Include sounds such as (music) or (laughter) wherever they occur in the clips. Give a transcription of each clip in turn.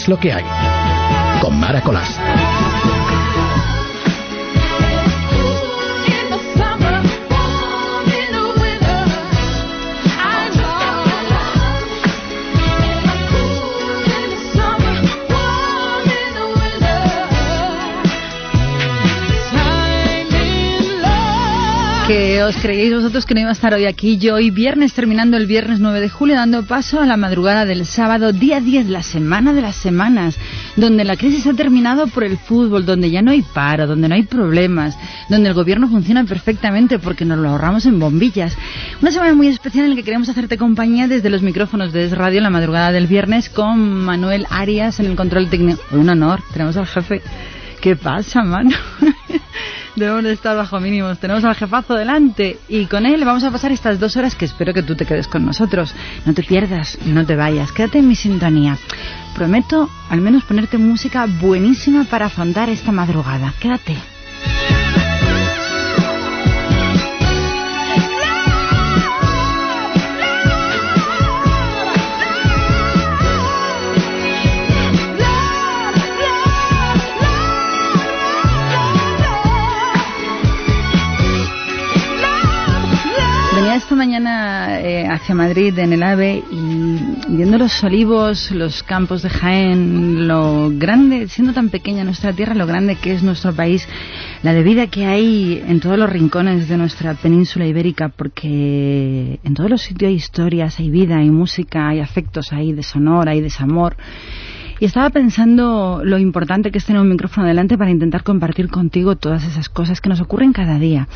es lo que hay. Con Mara Colás. Que os creéis vosotros que no iba a estar hoy aquí. Yo hoy viernes, terminando el viernes 9 de julio, dando paso a la madrugada del sábado, día 10, la semana de las semanas, donde la crisis ha terminado por el fútbol, donde ya no hay paro, donde no hay problemas, donde el gobierno funciona perfectamente porque nos lo ahorramos en bombillas. Una semana muy especial en la que queremos hacerte compañía desde los micrófonos de Es Radio la madrugada del viernes con Manuel Arias en el control técnico. Un honor, tenemos al jefe. ¿Qué pasa, mano? (laughs) Debemos de estar bajo mínimos. Tenemos al jefazo delante y con él vamos a pasar estas dos horas que espero que tú te quedes con nosotros. No te pierdas, no te vayas, quédate en mi sintonía. Prometo al menos ponerte música buenísima para afrontar esta madrugada. Quédate. Esta mañana eh, hacia Madrid en el AVE y viendo los olivos, los campos de Jaén, lo grande, siendo tan pequeña nuestra tierra, lo grande que es nuestro país, la de vida que hay en todos los rincones de nuestra península ibérica, porque en todos los sitios hay historias, hay vida, hay música, hay afectos, hay deshonor, hay desamor. Y estaba pensando lo importante que es tener un micrófono delante para intentar compartir contigo todas esas cosas que nos ocurren cada día.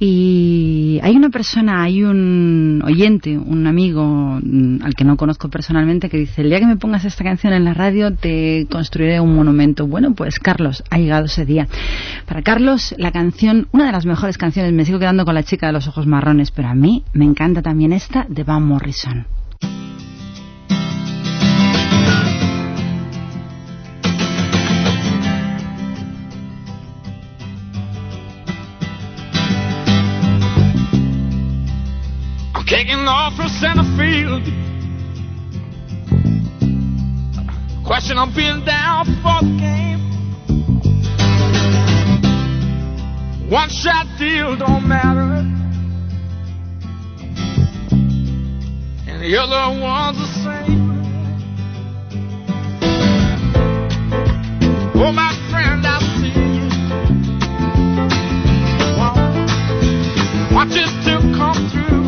Y hay una persona, hay un oyente, un amigo mm, al que no conozco personalmente que dice, el día que me pongas esta canción en la radio te construiré un monumento. Bueno, pues Carlos, ha llegado ese día. Para Carlos, la canción, una de las mejores canciones, me sigo quedando con la chica de los ojos marrones, pero a mí me encanta también esta de Van Morrison. Off from center field. Question on being down for the game. One shot deal don't matter. And the other one's the same. Oh, my friend, I see you. Watch it to come through.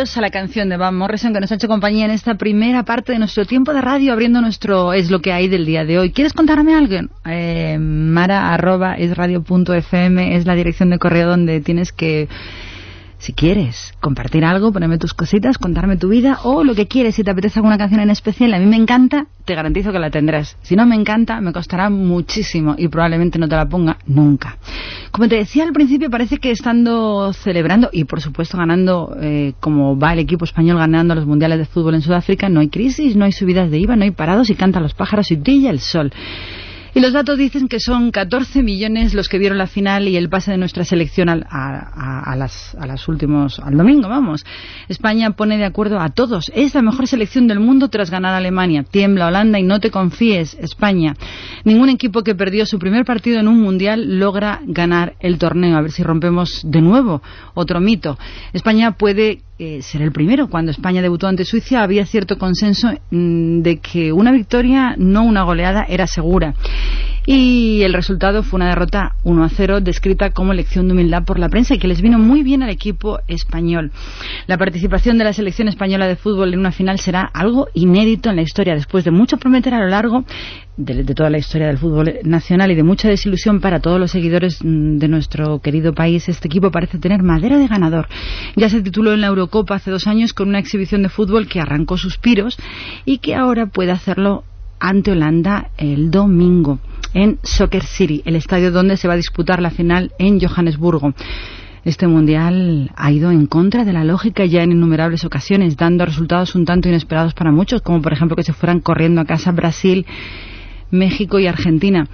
Preciosa la canción de Van Morrison que nos ha hecho compañía en esta primera parte de nuestro tiempo de radio abriendo nuestro Es lo que hay del día de hoy. ¿Quieres contarme algo? Eh, mara arroba radio.fm es la dirección de correo donde tienes que si quieres compartir algo, ponerme tus cositas, contarme tu vida o lo que quieres, si te apetece alguna canción en especial, a mí me encanta, te garantizo que la tendrás. Si no me encanta, me costará muchísimo y probablemente no te la ponga nunca. Como te decía al principio, parece que estando celebrando y por supuesto ganando, eh, como va el equipo español ganando los mundiales de fútbol en Sudáfrica, no hay crisis, no hay subidas de IVA, no hay parados y cantan los pájaros y brilla el sol. Y los datos dicen que son 14 millones los que vieron la final y el pase de nuestra selección a, a, las, a las últimos, al domingo, vamos. España pone de acuerdo a todos. Es la mejor selección del mundo tras ganar a Alemania. Tiembla Holanda y no te confíes, España. Ningún equipo que perdió su primer partido en un mundial logra ganar el torneo. A ver si rompemos de nuevo otro mito. España puede eh, ser el primero. Cuando España debutó ante Suiza había cierto consenso mm, de que una victoria, no una goleada, era segura. Y el resultado fue una derrota 1 a 0, descrita como lección de humildad por la prensa y que les vino muy bien al equipo español. La participación de la selección española de fútbol en una final será algo inédito en la historia, después de mucho prometer a lo largo de, de, toda la historia del fútbol nacional y de mucha desilusión para todos los seguidores mm, de nuestro querido país, este equipo parece tener madera de ganador. Ya se tituló en la Eurocopa hace dos años con una exhibición de fútbol que arrancó suspiros y que ahora puede hacerlo ante Holanda el domingo en Soccer City, el estadio donde se va a disputar la final en Johannesburgo. Este mundial ha ido en contra de la lógica ya en innumerables ocasiones, dando resultados un tanto inesperados para muchos, como por ejemplo que se fueran corriendo a casa Brasil, México y Argentina.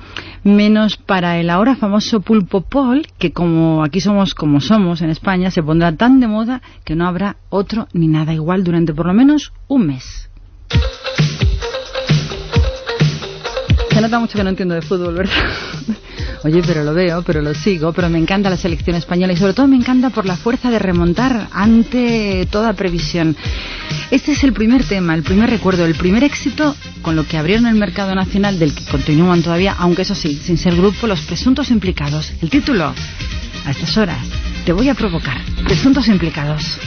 Menos para el ahora famoso pulpo pol, que como aquí somos como somos en España, se pondrá tan de moda que no habrá otro ni nada igual durante por lo menos un mes. Se nota mucho que no entiendo de fútbol, ¿verdad? (laughs) Oye, pero lo veo, pero lo sigo, pero me encanta la selección española y sobre todo me encanta por la fuerza de remontar ante toda previsión. Este es el primer tema, el primer recuerdo, el primer éxito con lo que abrieron el mercado nacional del que continúan todavía, aunque eso sí, sin ser grupo, los presuntos implicados. El título, a estas horas, te voy a provocar. Presuntos implicados.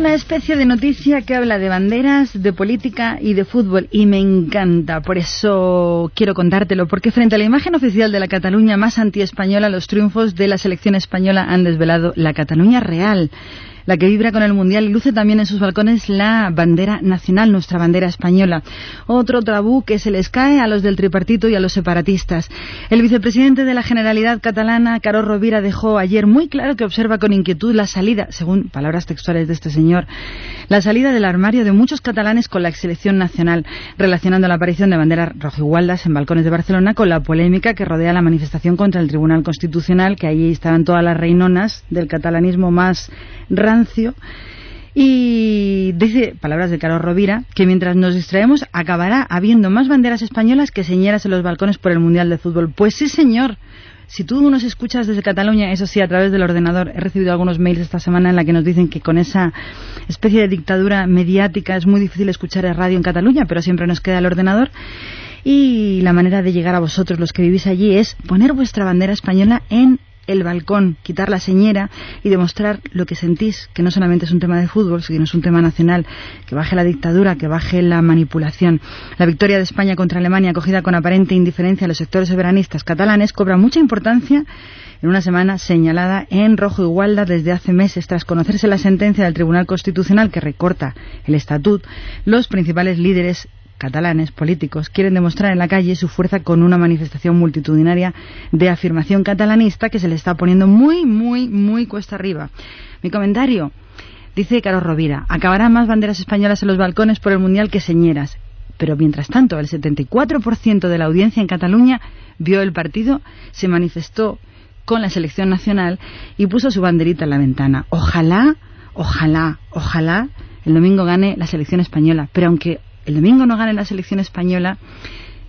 Una especie de noticia que habla de banderas, de política y de fútbol y me encanta, por eso quiero contártelo, porque frente a la imagen oficial de la Cataluña más anti-española, los triunfos de la selección española han desvelado la Cataluña real la que vibra con el Mundial y luce también en sus balcones la bandera nacional, nuestra bandera española. Otro tabú que se les cae a los del tripartito y a los separatistas. El vicepresidente de la Generalidad catalana, Caro Rovira, dejó ayer muy claro que observa con inquietud la salida, según palabras textuales de este señor, la salida del armario de muchos catalanes con la selección nacional, relacionando la aparición de banderas rojigualdas en balcones de Barcelona con la polémica que rodea la manifestación contra el Tribunal Constitucional, que allí estaban todas las reinonas del catalanismo más rancio. Y dice, palabras de Carlos Rovira, que mientras nos distraemos acabará habiendo más banderas españolas que señeras en los balcones por el Mundial de Fútbol. Pues sí, señor. Si tú nos escuchas desde Cataluña, eso sí, a través del ordenador, he recibido algunos mails esta semana en la que nos dicen que con esa especie de dictadura mediática es muy difícil escuchar el radio en Cataluña, pero siempre nos queda el ordenador. Y la manera de llegar a vosotros, los que vivís allí, es poner vuestra bandera española en el balcón, quitar la señera y demostrar lo que sentís, que no solamente es un tema de fútbol, sino es un tema nacional, que baje la dictadura, que baje la manipulación. La victoria de España contra Alemania, acogida con aparente indiferencia a los sectores soberanistas catalanes, cobra mucha importancia en una semana señalada en rojo igualda desde hace meses tras conocerse la sentencia del Tribunal Constitucional que recorta el estatut, los principales líderes catalanes políticos quieren demostrar en la calle su fuerza con una manifestación multitudinaria de afirmación catalanista que se le está poniendo muy, muy, muy cuesta arriba. Mi comentario. Dice Carlos Rovira, acabarán más banderas españolas en los balcones por el Mundial que señeras. Pero mientras tanto, el 74% de la audiencia en Cataluña vio el partido, se manifestó con la selección nacional y puso su banderita en la ventana. Ojalá, ojalá, ojalá el domingo gane la selección española. Pero aunque el domingo no gane la selección española,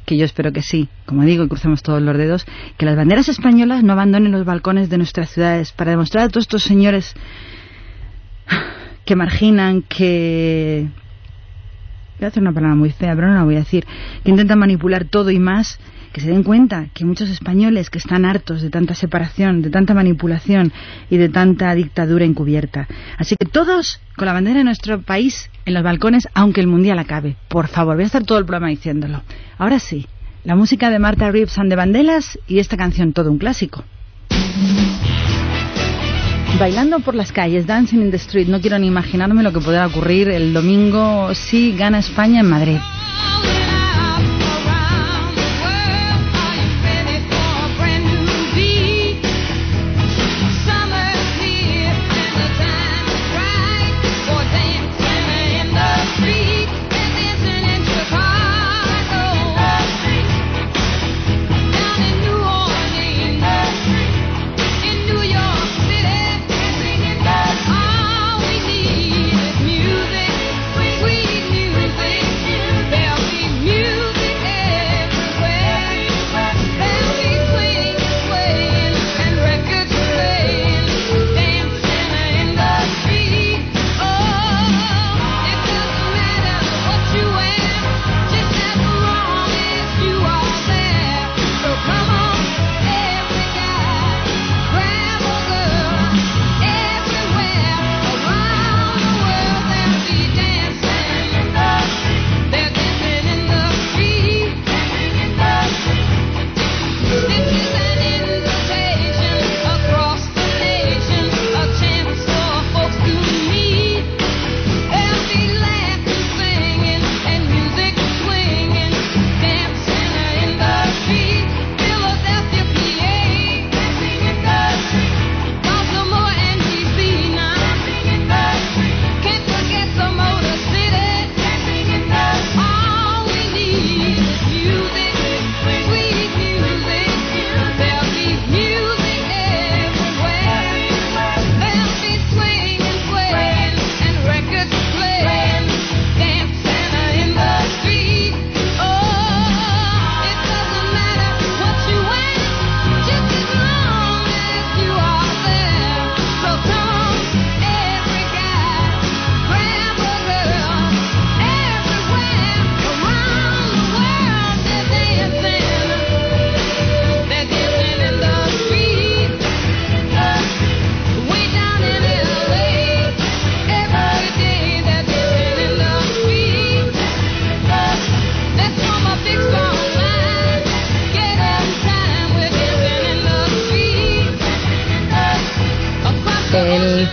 que yo espero que sí, como digo, y crucemos todos los dedos, que las banderas españolas no abandonen los balcones de nuestras ciudades para demostrar a todos estos señores que marginan, que... Voy a hacer una palabra muy fea, pero no la voy a decir, que intentan manipular todo y más que se den cuenta que muchos españoles que están hartos de tanta separación, de tanta manipulación y de tanta dictadura encubierta. Así que todos con la bandera de nuestro país en los balcones, aunque el mundial acabe. Por favor, voy a estar todo el programa diciéndolo. Ahora sí, la música de Marta Reeves and Bandelas y esta canción, todo un clásico. Bailando por las calles, Dancing in the Street, no quiero ni imaginarme lo que podrá ocurrir el domingo si gana España en Madrid.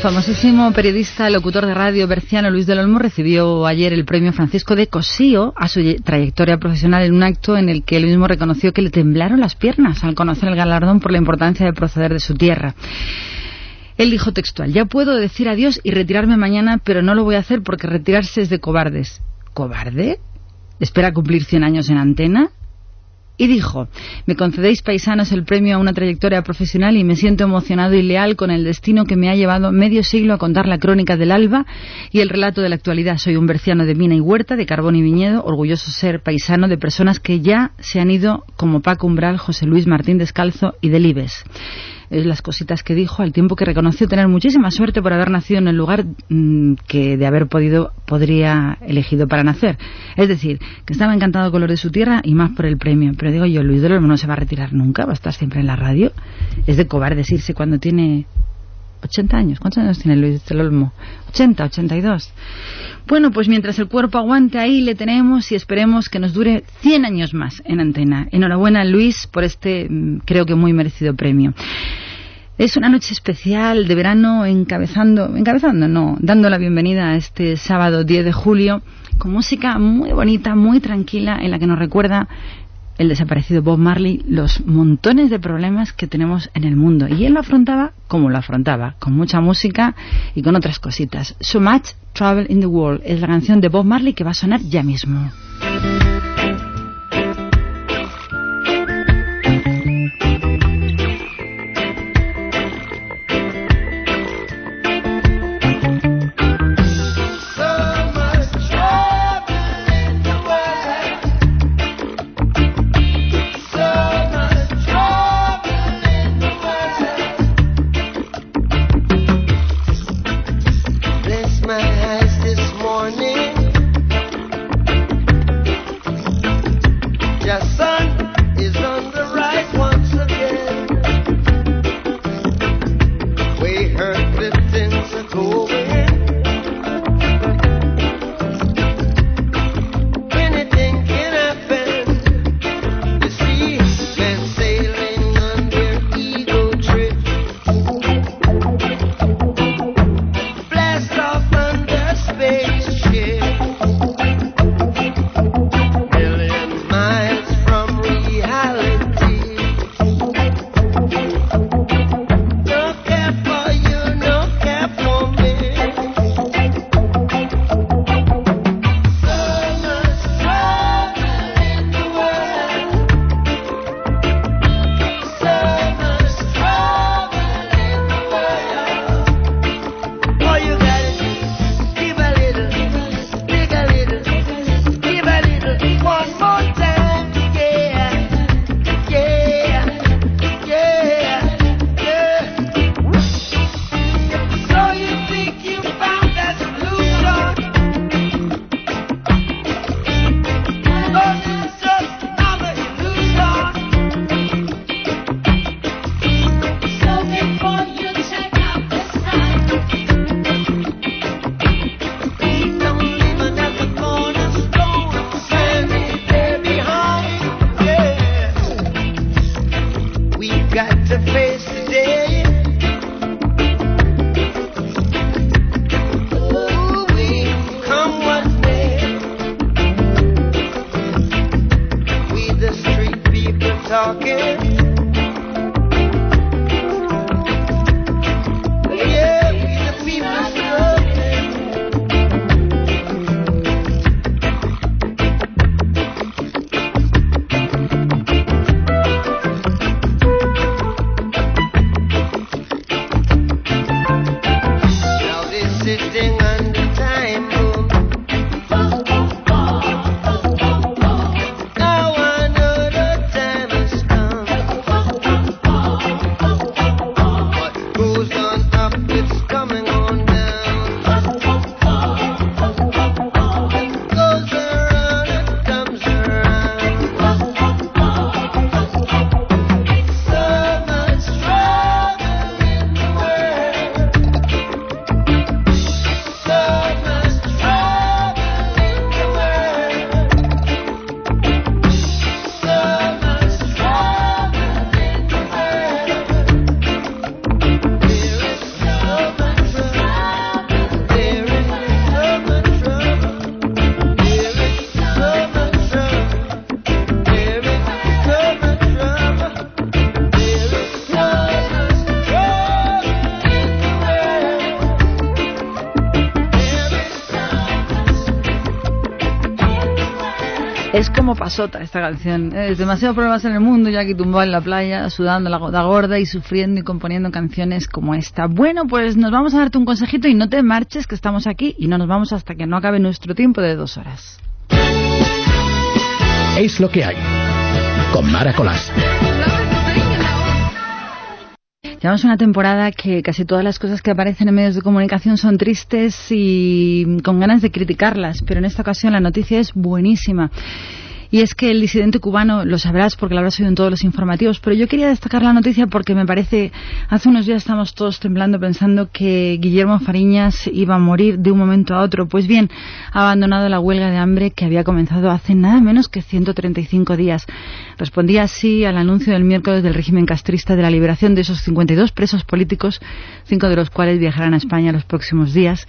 Famosísimo periodista, locutor de radio berciano Luis del Olmo recibió ayer el premio Francisco de Cosío a su trayectoria profesional en un acto en el que él mismo reconoció que le temblaron las piernas al conocer el galardón por la importancia de proceder de su tierra. Él dijo textual, ya puedo decir adiós y retirarme mañana, pero no lo voy a hacer porque retirarse es de cobardes. ¿Cobarde? ¿Espera cumplir 100 años en antena? Y dijo, me concedéis paisanos el premio a una trayectoria profesional y me siento emocionado y leal con el destino que me ha llevado medio siglo a contar la crónica del alba y el relato de la actualidad. Soy un berciano de mina y huerta, de carbón y viñedo, orgulloso ser paisano de personas que ya se han ido como Paco Umbral, José Luis Martín Descalzo y Delibes las cositas que dijo, al tiempo que reconoció tener muchísima suerte por haber nacido en el lugar mm, que de haber podido podría elegido para nacer. Es decir, que estaba encantado con lo de su tierra y más por el premio. Pero digo yo, Luis Olmo no se va a retirar nunca, va a estar siempre en la radio. Es de cobardes irse cuando tiene 80 años. ¿Cuántos años tiene Luis del Olmo? 80, 82. Bueno, pues mientras el cuerpo aguante ahí le tenemos y esperemos que nos dure 100 años más en antena. Enhorabuena Luis por este mm, creo que muy merecido premio. Es una noche especial de verano encabezando, encabezando, no, dando la bienvenida a este sábado 10 de julio con música muy bonita, muy tranquila en la que nos recuerda el desaparecido Bob Marley los montones de problemas que tenemos en el mundo. Y él lo afrontaba como lo afrontaba, con mucha música y con otras cositas. So Much Trouble in the World es la canción de Bob Marley que va a sonar ya mismo. Pasota esta canción. Es demasiados problemas en el mundo, ya aquí tumbado en la playa, sudando la gota gorda y sufriendo y componiendo canciones como esta. Bueno, pues nos vamos a darte un consejito y no te marches, que estamos aquí y no nos vamos hasta que no acabe nuestro tiempo de dos horas. Es lo que hay. Con Mara Colás. Llevamos una temporada que casi todas las cosas que aparecen en medios de comunicación son tristes y con ganas de criticarlas, pero en esta ocasión la noticia es buenísima. Y es que el disidente cubano, lo sabrás porque lo habrás oído en todos los informativos, pero yo quería destacar la noticia porque me parece, hace unos días estamos todos temblando pensando que Guillermo Fariñas iba a morir de un momento a otro. Pues bien, ha abandonado la huelga de hambre que había comenzado hace nada menos que 135 días. Respondía así al anuncio del miércoles del régimen castrista de la liberación de esos 52 presos políticos, cinco de los cuales viajarán a España los próximos días.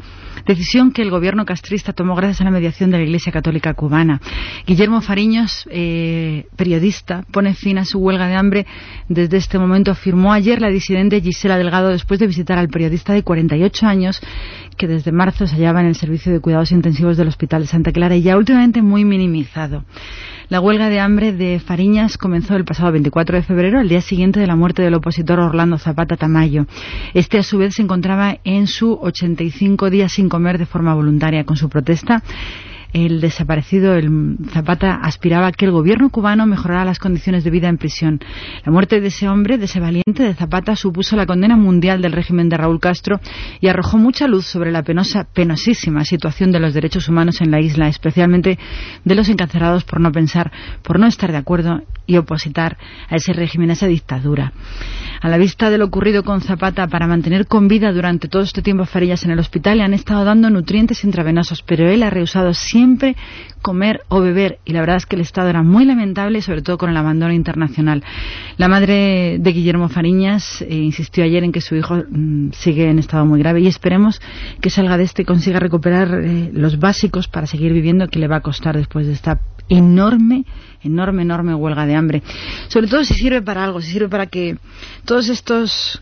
Decisión que el gobierno castrista tomó gracias a la mediación de la Iglesia Católica cubana. Guillermo Fariñas, eh, periodista, pone fin a su huelga de hambre desde este momento, afirmó ayer la disidente Gisela Delgado después de visitar al periodista de 48 años que desde marzo se hallaba en el servicio de cuidados intensivos del Hospital de Santa Clara y ya últimamente muy minimizado. La huelga de hambre de Fariñas comenzó el pasado 24 de febrero, al día siguiente de la muerte del opositor Orlando Zapata Tamayo. Este, a su vez, se encontraba en su 85 días sin comer de forma voluntaria. Con su protesta, el desaparecido Zapata aspiraba a que el gobierno cubano mejorara las condiciones de vida en prisión. La muerte de ese hombre, de ese valiente de Zapata, supuso la condena mundial del régimen de Raúl Castro y arrojó mucha luz sobre la penosa, penosísima situación de los derechos humanos en la isla, especialmente de los encarcelados por no pensar, por no estar de acuerdo y opositar a ese régimen, a esa dictadura. A la vista de lo ocurrido con Zapata, para mantener con vida durante todo este tiempo a Farillas en el hospital, le han estado dando nutrientes intravenosos, pero él ha rehusado siempre comer o beber y la verdad es que el estado era muy lamentable, sobre todo con el abandono internacional. La madre de Guillermo Fariñas eh, insistió ayer en que su hijo mm, sigue en estado muy grave y esperemos que salga de este y consiga recuperar eh, los básicos para seguir viviendo que le va a costar después de esta enorme, enorme, enorme huelga de hambre. Sobre todo si sirve para algo, si sirve para que todos estos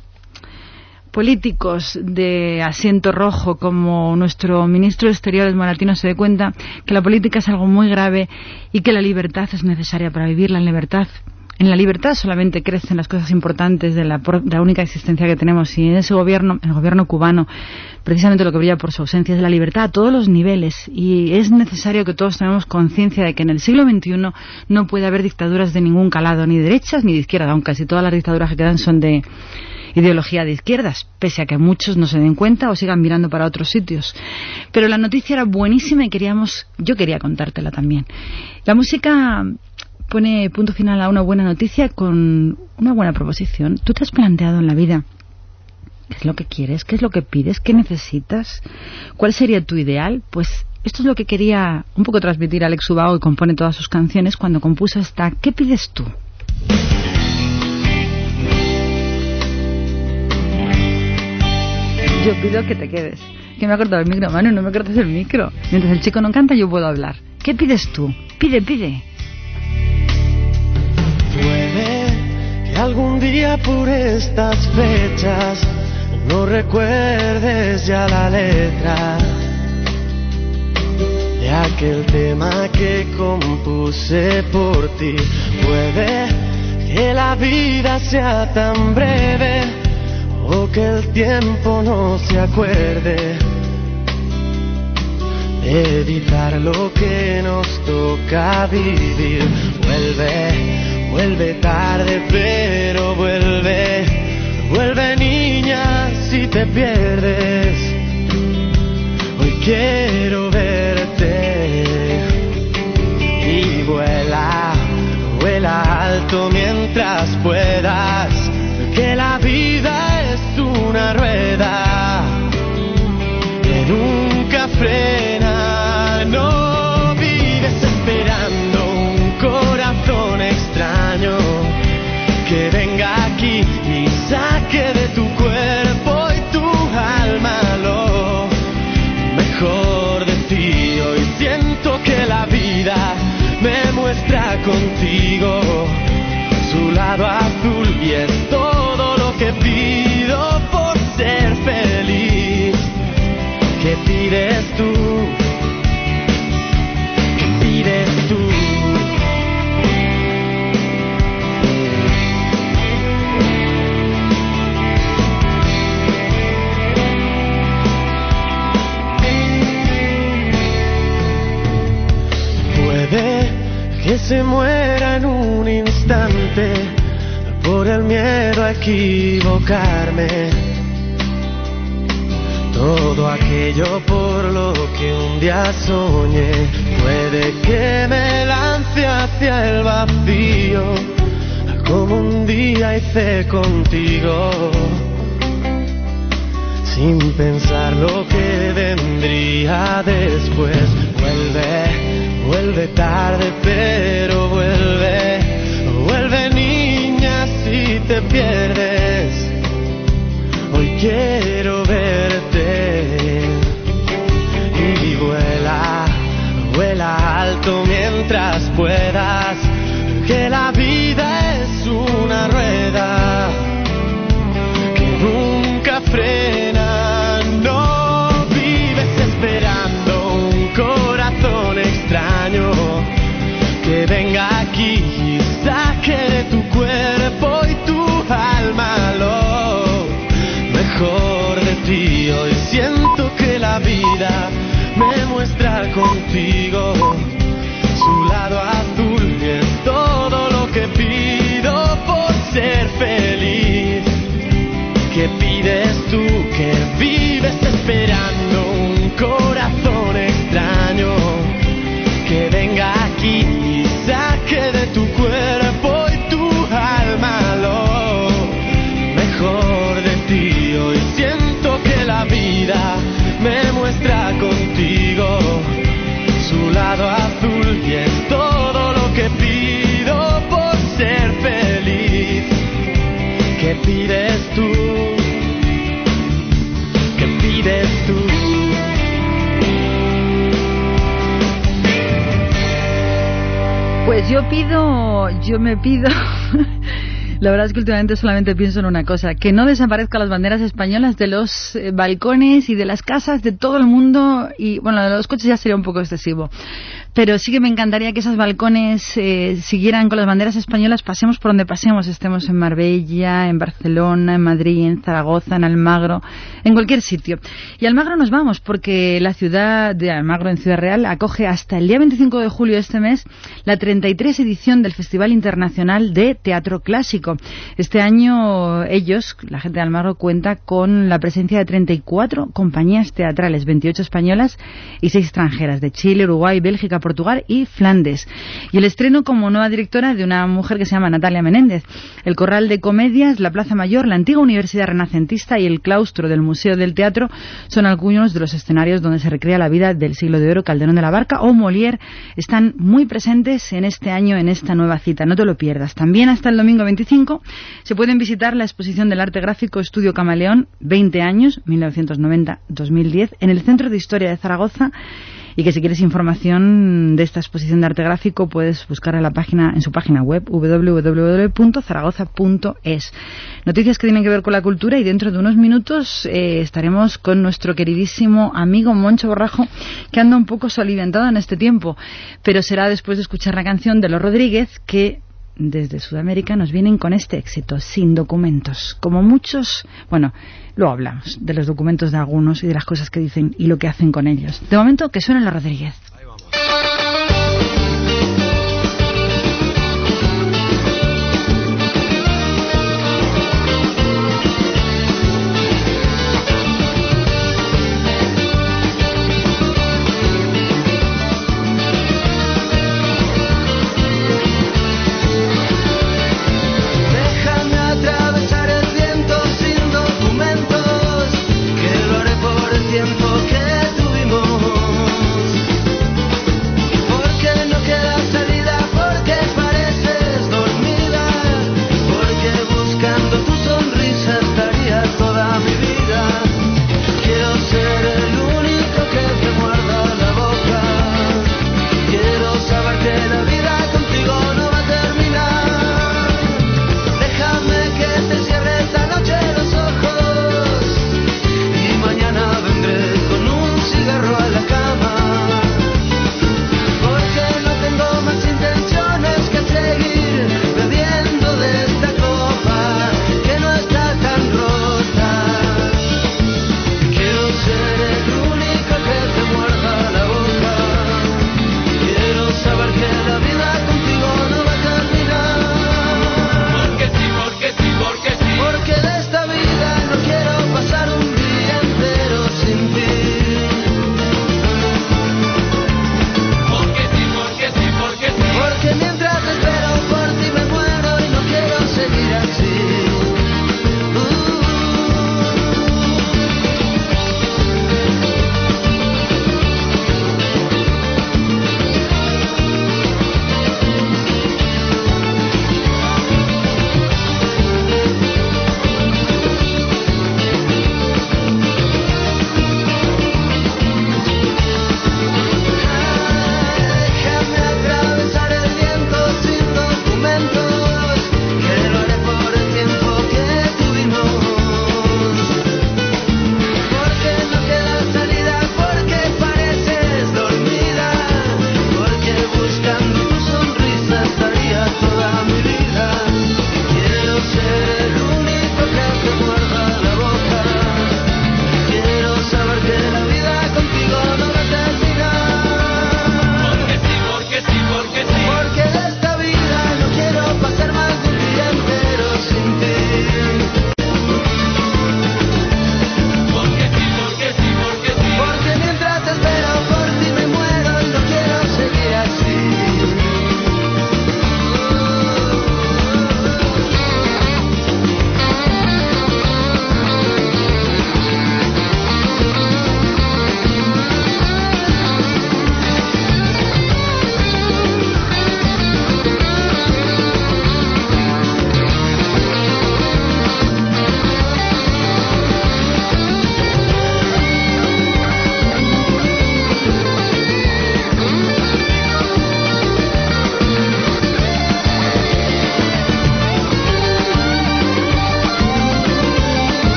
políticos de asiento rojo como nuestro ministro de Exteriores Moratino se dé cuenta que la política es algo muy grave y que la libertad es necesaria para vivir la libertad. En la libertad solamente crecen las cosas importantes de la, la única existencia que tenemos y en ese gobierno, el gobierno cubano, precisamente lo que brilla por su ausencia es la libertad a todos los niveles y es necesario que todos tenemos conciencia de que en el siglo XXI no puede haber dictaduras de ningún calado, ni derechas ni de izquierda, aunque casi todas las dictaduras que quedan son de ideología de izquierdas, pese a que muchos no se den cuenta o sigan mirando para otros sitios. Pero la noticia era buenísima y queríamos, yo quería contártela también. La música pone punto final a una buena noticia con una buena proposición. ¿Tú te has planteado en la vida qué es lo que quieres, qué es lo que pides, qué necesitas, cuál sería tu ideal? Pues esto es lo que quería un poco transmitir Alex Ubago y compone todas sus canciones cuando compuso esta ¿Qué pides tú? Yo pido que te quedes. Que me ha cortado el micro, Manu, no me cortes el micro. Mientras el chico no canta, yo puedo hablar. ¿Qué pides tú? Pide, pide. Puede que algún día por estas fechas no recuerdes ya la letra de aquel tema que compuse por ti. Puede que la vida sea tan breve o que el tiempo no se acuerde de evitar lo que nos toca vivir. Vuelve, vuelve tarde, pero vuelve, vuelve niña si te pierdes. Hoy quiero verte y vuela, vuela alto mientras puedas, que la vida una rueda que nunca frena. No vives esperando un corazón extraño que venga aquí y saque de tu cuerpo y tu alma lo mejor de ti. Hoy siento que la vida me muestra contigo. Se muera en un instante por el miedo a equivocarme. Todo aquello por lo que un día soñé puede que me lance hacia el vacío, como un día hice contigo, sin pensar lo que vendría después. Vuelve, vuelve tarde, pero vuelve, vuelve niña si te pierdes. Hoy quiero verte. Y vuela, vuela alto mientras puedas, que la vida muestra contigo Pues yo pido, yo me pido. (laughs) La verdad es que últimamente solamente pienso en una cosa, que no desaparezcan las banderas españolas de los eh, balcones y de las casas de todo el mundo y bueno, de los coches ya sería un poco excesivo. Pero sí que me encantaría que esos balcones eh, siguieran con las banderas españolas, pasemos por donde pasemos, estemos en Marbella, en Barcelona, en Madrid, en Zaragoza, en Almagro, en cualquier sitio. Y Almagro nos vamos porque la ciudad de Almagro en Ciudad Real acoge hasta el día 25 de julio de este mes la 33 edición del Festival Internacional de Teatro Clásico. Este año ellos, la gente de Almagro, cuenta con la presencia de 34 compañías teatrales, 28 españolas y 6 extranjeras, de Chile, Uruguay, Bélgica, Portugal y Flandes. Y el estreno como nueva directora de una mujer que se llama Natalia Menéndez. El Corral de Comedias, la Plaza Mayor, la antigua Universidad Renacentista y el claustro del Museo del Teatro son algunos de los escenarios donde se recrea la vida del siglo de oro Calderón de la Barca o Molière. Están muy presentes en este año, en esta nueva cita. No te lo pierdas. También hasta el domingo 25 se pueden visitar la exposición del arte gráfico Estudio Camaleón, 20 años, 1990-2010, en el Centro de Historia de Zaragoza y que si quieres información de esta exposición de arte gráfico puedes buscar en la página en su página web www.zaragoza.es. Noticias que tienen que ver con la cultura y dentro de unos minutos eh, estaremos con nuestro queridísimo amigo Moncho Borrajo que anda un poco soliviantado en este tiempo, pero será después de escuchar la canción de Los Rodríguez que desde Sudamérica nos vienen con este éxito, sin documentos. Como muchos, bueno, luego hablamos de los documentos de algunos y de las cosas que dicen y lo que hacen con ellos. De momento, que suena la Rodríguez.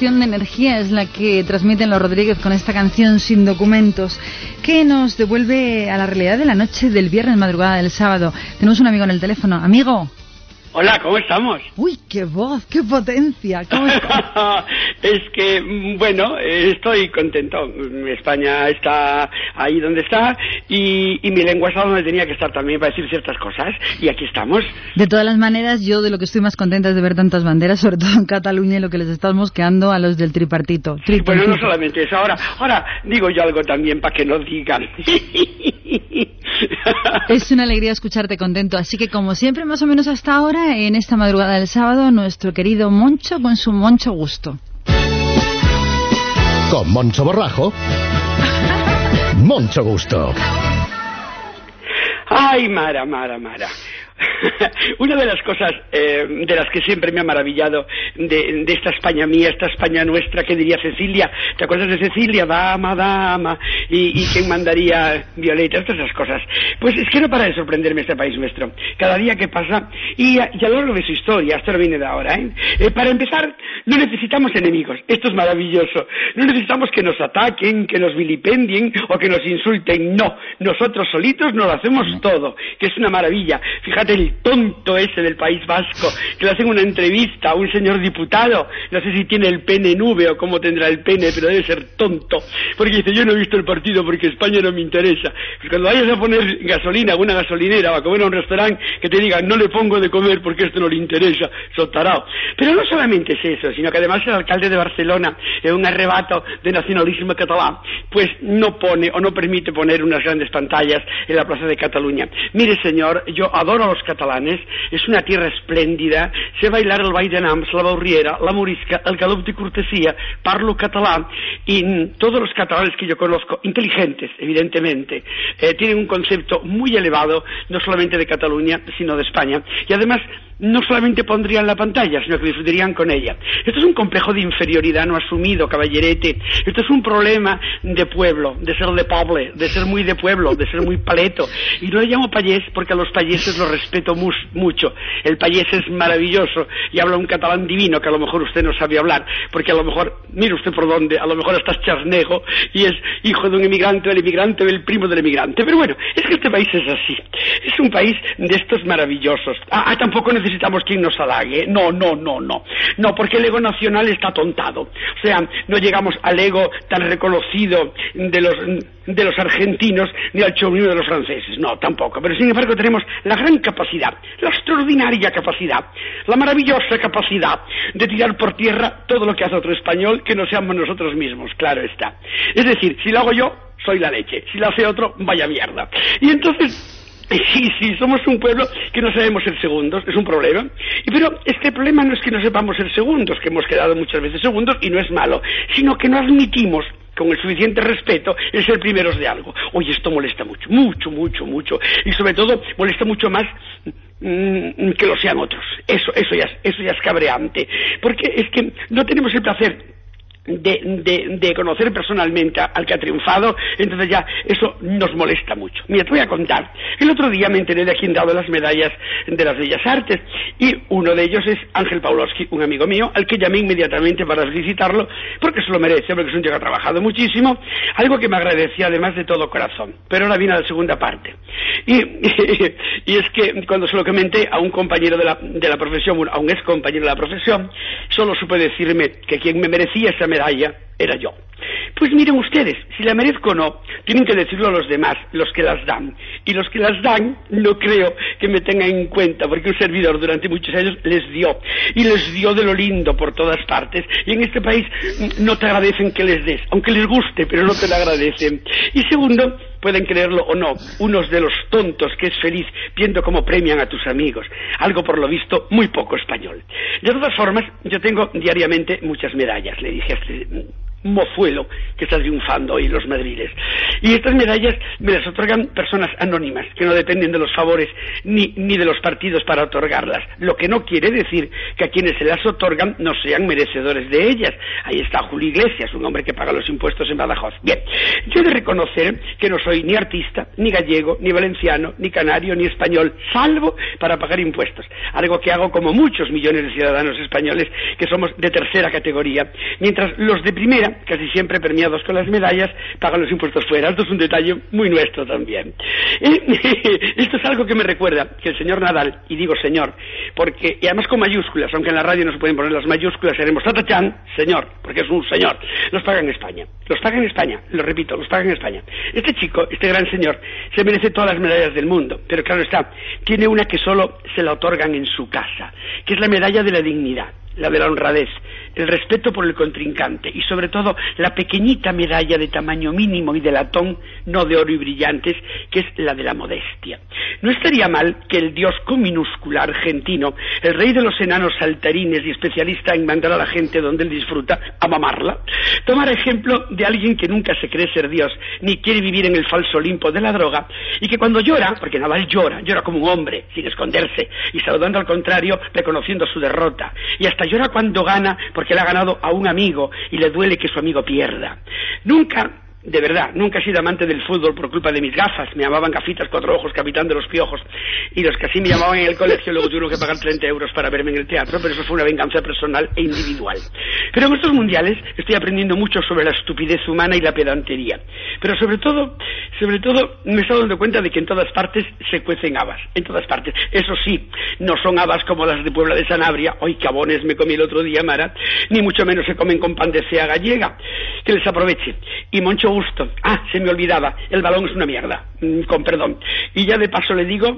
Inyección de energía es la que transmiten los Rodríguez con esta canción Sin Documentos, que nos devuelve a la realidad de la noche del viernes madrugada del sábado. Tenemos un amigo en el teléfono. Amigo. Hola, ¿cómo estamos? Uy, qué voz, qué potencia. ¿Cómo (laughs) es que, mm, bueno, estoy contento. España está ahí donde está y, mi lengua está donde tenía que estar también para decir ciertas cosas. Y aquí estamos. De todas las maneras, yo de lo que estoy más contenta es de ver tantas banderas, (laughs) sobre todo en Cataluña, y lo que les estamos quedando a los del tripartito. Bueno, no solamente eso. Ahora, ahora digo yo algo también para que lo digan. es una alegría escucharte contento. Así que, como siempre, más o menos hasta ahora, en esta madrugada del sábado, nuestro querido Moncho con su Moncho Gusto. Con Moncho Borrajo. (laughs) Moncho Gusto. Ay, Mara, Mara, Mara. (laughs) Una de las cosas eh, de las que siempre me ha maravillado de, esta España mía, esta España nuestra, que diría Cecilia, ¿te acuerdas de Cecilia? Dama, dama, y, y quién mandaría Violeta, todas esas cosas. Pues es que no para de sorprenderme este país nuestro. Cada día que pasa, y a, lo largo de su historia, esto no viene de ahora, ¿eh? ¿eh? Para empezar, no necesitamos enemigos, esto es maravilloso. No necesitamos que nos ataquen, que nos vilipendien o que nos insulten, no. Nosotros solitos nos lo hacemos todo, que es una maravilla. Fíjate el tonto ese del País Vasco, que le hacen una entrevista a un señor diputado, no sé si tiene el pene nube o cómo tendrá el pene, pero debe ser tonto, porque dice, yo no he visto el partido porque España no me interesa. Pues cuando vayas a poner gasolina a una gasolinera o a comer a un restaurante, que te digan, no le pongo de comer porque esto no le interesa, sotarao. Pero no solamente es eso, sino que además el alcalde de Barcelona, en un arrebato de nacionalismo catalán, pues no pone o no permite poner unas grandes pantallas en la plaza de Cataluña. Mire, señor, yo adoro a los catalanes, es una tierra espléndida, sé bailar el ball de Nams, la baurriera, la morisca, el galop de cortesía, parlo catalán y todos los catalanes que yo conozco, inteligentes, evidentemente, eh, tienen un concepto muy elevado, no solamente de Cataluña, sino de España, y además no solamente pondrían la pantalla, sino que disfrutarían con ella. Esto es un complejo de inferioridad no asumido, caballerete. Esto es un problema de pueblo, de ser de poble, de ser muy de pueblo, de ser muy paleto. Y no le llamo payés porque a los payeses los respeto mucho. El payés es maravilloso y habla un catalán divino que a lo mejor usted no sabe hablar, porque a lo mejor, mire usted por dónde, a lo mejor estás charnego y es hijo de un inmigrante, del inmigrante, del primo del inmigrante. Pero bueno, es que este país es así. Es un país de estos maravillosos. Ah, ah tampoco necesitamos quien nos halague. No, no, no, no. No, porque el ego nacional está tontado. O sea, no llegamos al ego tan reconocido de los, de los argentinos ni al chauvinismo de los franceses. No, tampoco. Pero sin embargo tenemos la gran capacidad, la extraordinaria capacidad, la maravillosa capacidad de tirar por tierra todo lo que hace otro español que no seamos nosotros mismos. Claro está. Es decir, si lo hago yo, soy la leche. Si lo hace otro, vaya mierda. Y entonces (laughs) Sí, sí, somos un pueblo que no sabemos ser segundos, es un problema. Pero este problema no es que no sepamos ser segundos, que hemos quedado muchas veces segundos y no es malo, sino que no admitimos con el suficiente respeto el ser primeros de algo. Oye, esto molesta mucho, mucho, mucho, mucho. Y sobre todo molesta mucho más mm, que lo sean otros. Eso, eso ya, eso ya es cabreante. Porque es que no tenemos el placer de, de, conocer personalmente al que ha triunfado, entonces ya eso nos molesta mucho. Mira, te voy a contar. El otro día me enteré de quién dado las medallas de las Bellas Artes y uno de ellos es Ángel Pawlowski, un amigo mío, al que llamé inmediatamente para felicitarlo porque se lo merece, porque es un tío que ha trabajado muchísimo, algo que me agradecía además de todo corazón. Pero ahora viene la segunda parte. (laughs) Y, y, es que cuando se lo comenté a un compañero de la, de la profesión, a un ex compañero de la profesión, solo supe decirme que quien me merecía esa medalla era yo. Pues miren ustedes, si la merezco o no, tienen que decirlo a los demás, los que las dan. Y los que las dan, no creo que me tengan en cuenta, porque un servidor durante muchos años les dio. Y les dio de lo lindo por todas partes. Y en este país no te agradecen que les des, aunque les guste, pero no te lo agradecen. Y segundo, pueden creerlo o no, unos de los tontos que es feliz viendo cómo premian a tus amigos. Algo por lo visto muy poco español. De todas formas, yo tengo diariamente muchas medallas, le dije a este mozuelo que está triunfando hoy los madriles. Y estas medallas me las otorgan personas anónimas, que no dependen de los favores ni, ni de los partidos para otorgarlas. Lo que no quiere decir que a quienes se las otorgan no sean merecedores de ellas. Ahí está Julio Iglesias, un hombre que paga los impuestos en Badajoz. Bien, yo he de reconocer que no soy ni artista, ni gallego, ni valenciano, ni canario, ni español, salvo para pagar impuestos. Algo que hago como muchos millones de ciudadanos españoles que somos de tercera categoría, mientras los de primera casi siempre premiados con las medallas, pagan los impuestos fuera. Esto es un detalle muy nuestro también. esto es algo que me recuerda que el señor Nadal, y digo señor, porque, y además con mayúsculas, aunque en la radio no se pueden poner las mayúsculas, seremos Tatachan, señor, porque es un señor, los paga en España. Los paga en España, lo repito, los paga en España. Este chico, este gran señor, se merece todas las medallas del mundo, pero claro está, tiene una que solo se la otorgan en su casa, que es la medalla de la dignidad la de la honradez, el respeto por el contrincante y sobre todo la pequeñita medalla de tamaño mínimo y de latón, no de oro y brillantes, que es la de la modestia. No estaría mal que el dios con minúscula argentino, el rey de los enanos saltarines y especialista en mandar a la gente donde él disfruta a mamarla, tomara ejemplo de alguien que nunca se cree ser dios ni quiere vivir en el falso Olimpo de la droga y que cuando llora, porque Naval llora, llora como un hombre, sin esconderse y saludando al contrario, reconociendo su derrota y hasta llora cuando gana porque le ha ganado a un amigo y le duele que su amigo pierda. Nunca de verdad, nunca he sido amante del fútbol por culpa de mis gafas. Me llamaban gafitas cuatro ojos, capitán de los piojos. Y los que así me llamaban en el colegio luego tuvieron que pagar 30 euros para verme en el teatro, pero eso fue una venganza personal e individual. Pero en estos mundiales estoy aprendiendo mucho sobre la estupidez humana y la pedantería. Pero sobre todo, sobre todo, me estoy dando cuenta de que en todas partes se cuecen habas. En todas partes. Eso sí, no son habas como las de Puebla de Sanabria. Hoy cabones me comí el otro día, Mara. Ni mucho menos se comen con pan de cea gallega. Que les aproveche. Y Moncho gusto. Ah, se me olvidaba, el balón es una mierda, mm, con perdón. Y ya de paso le digo,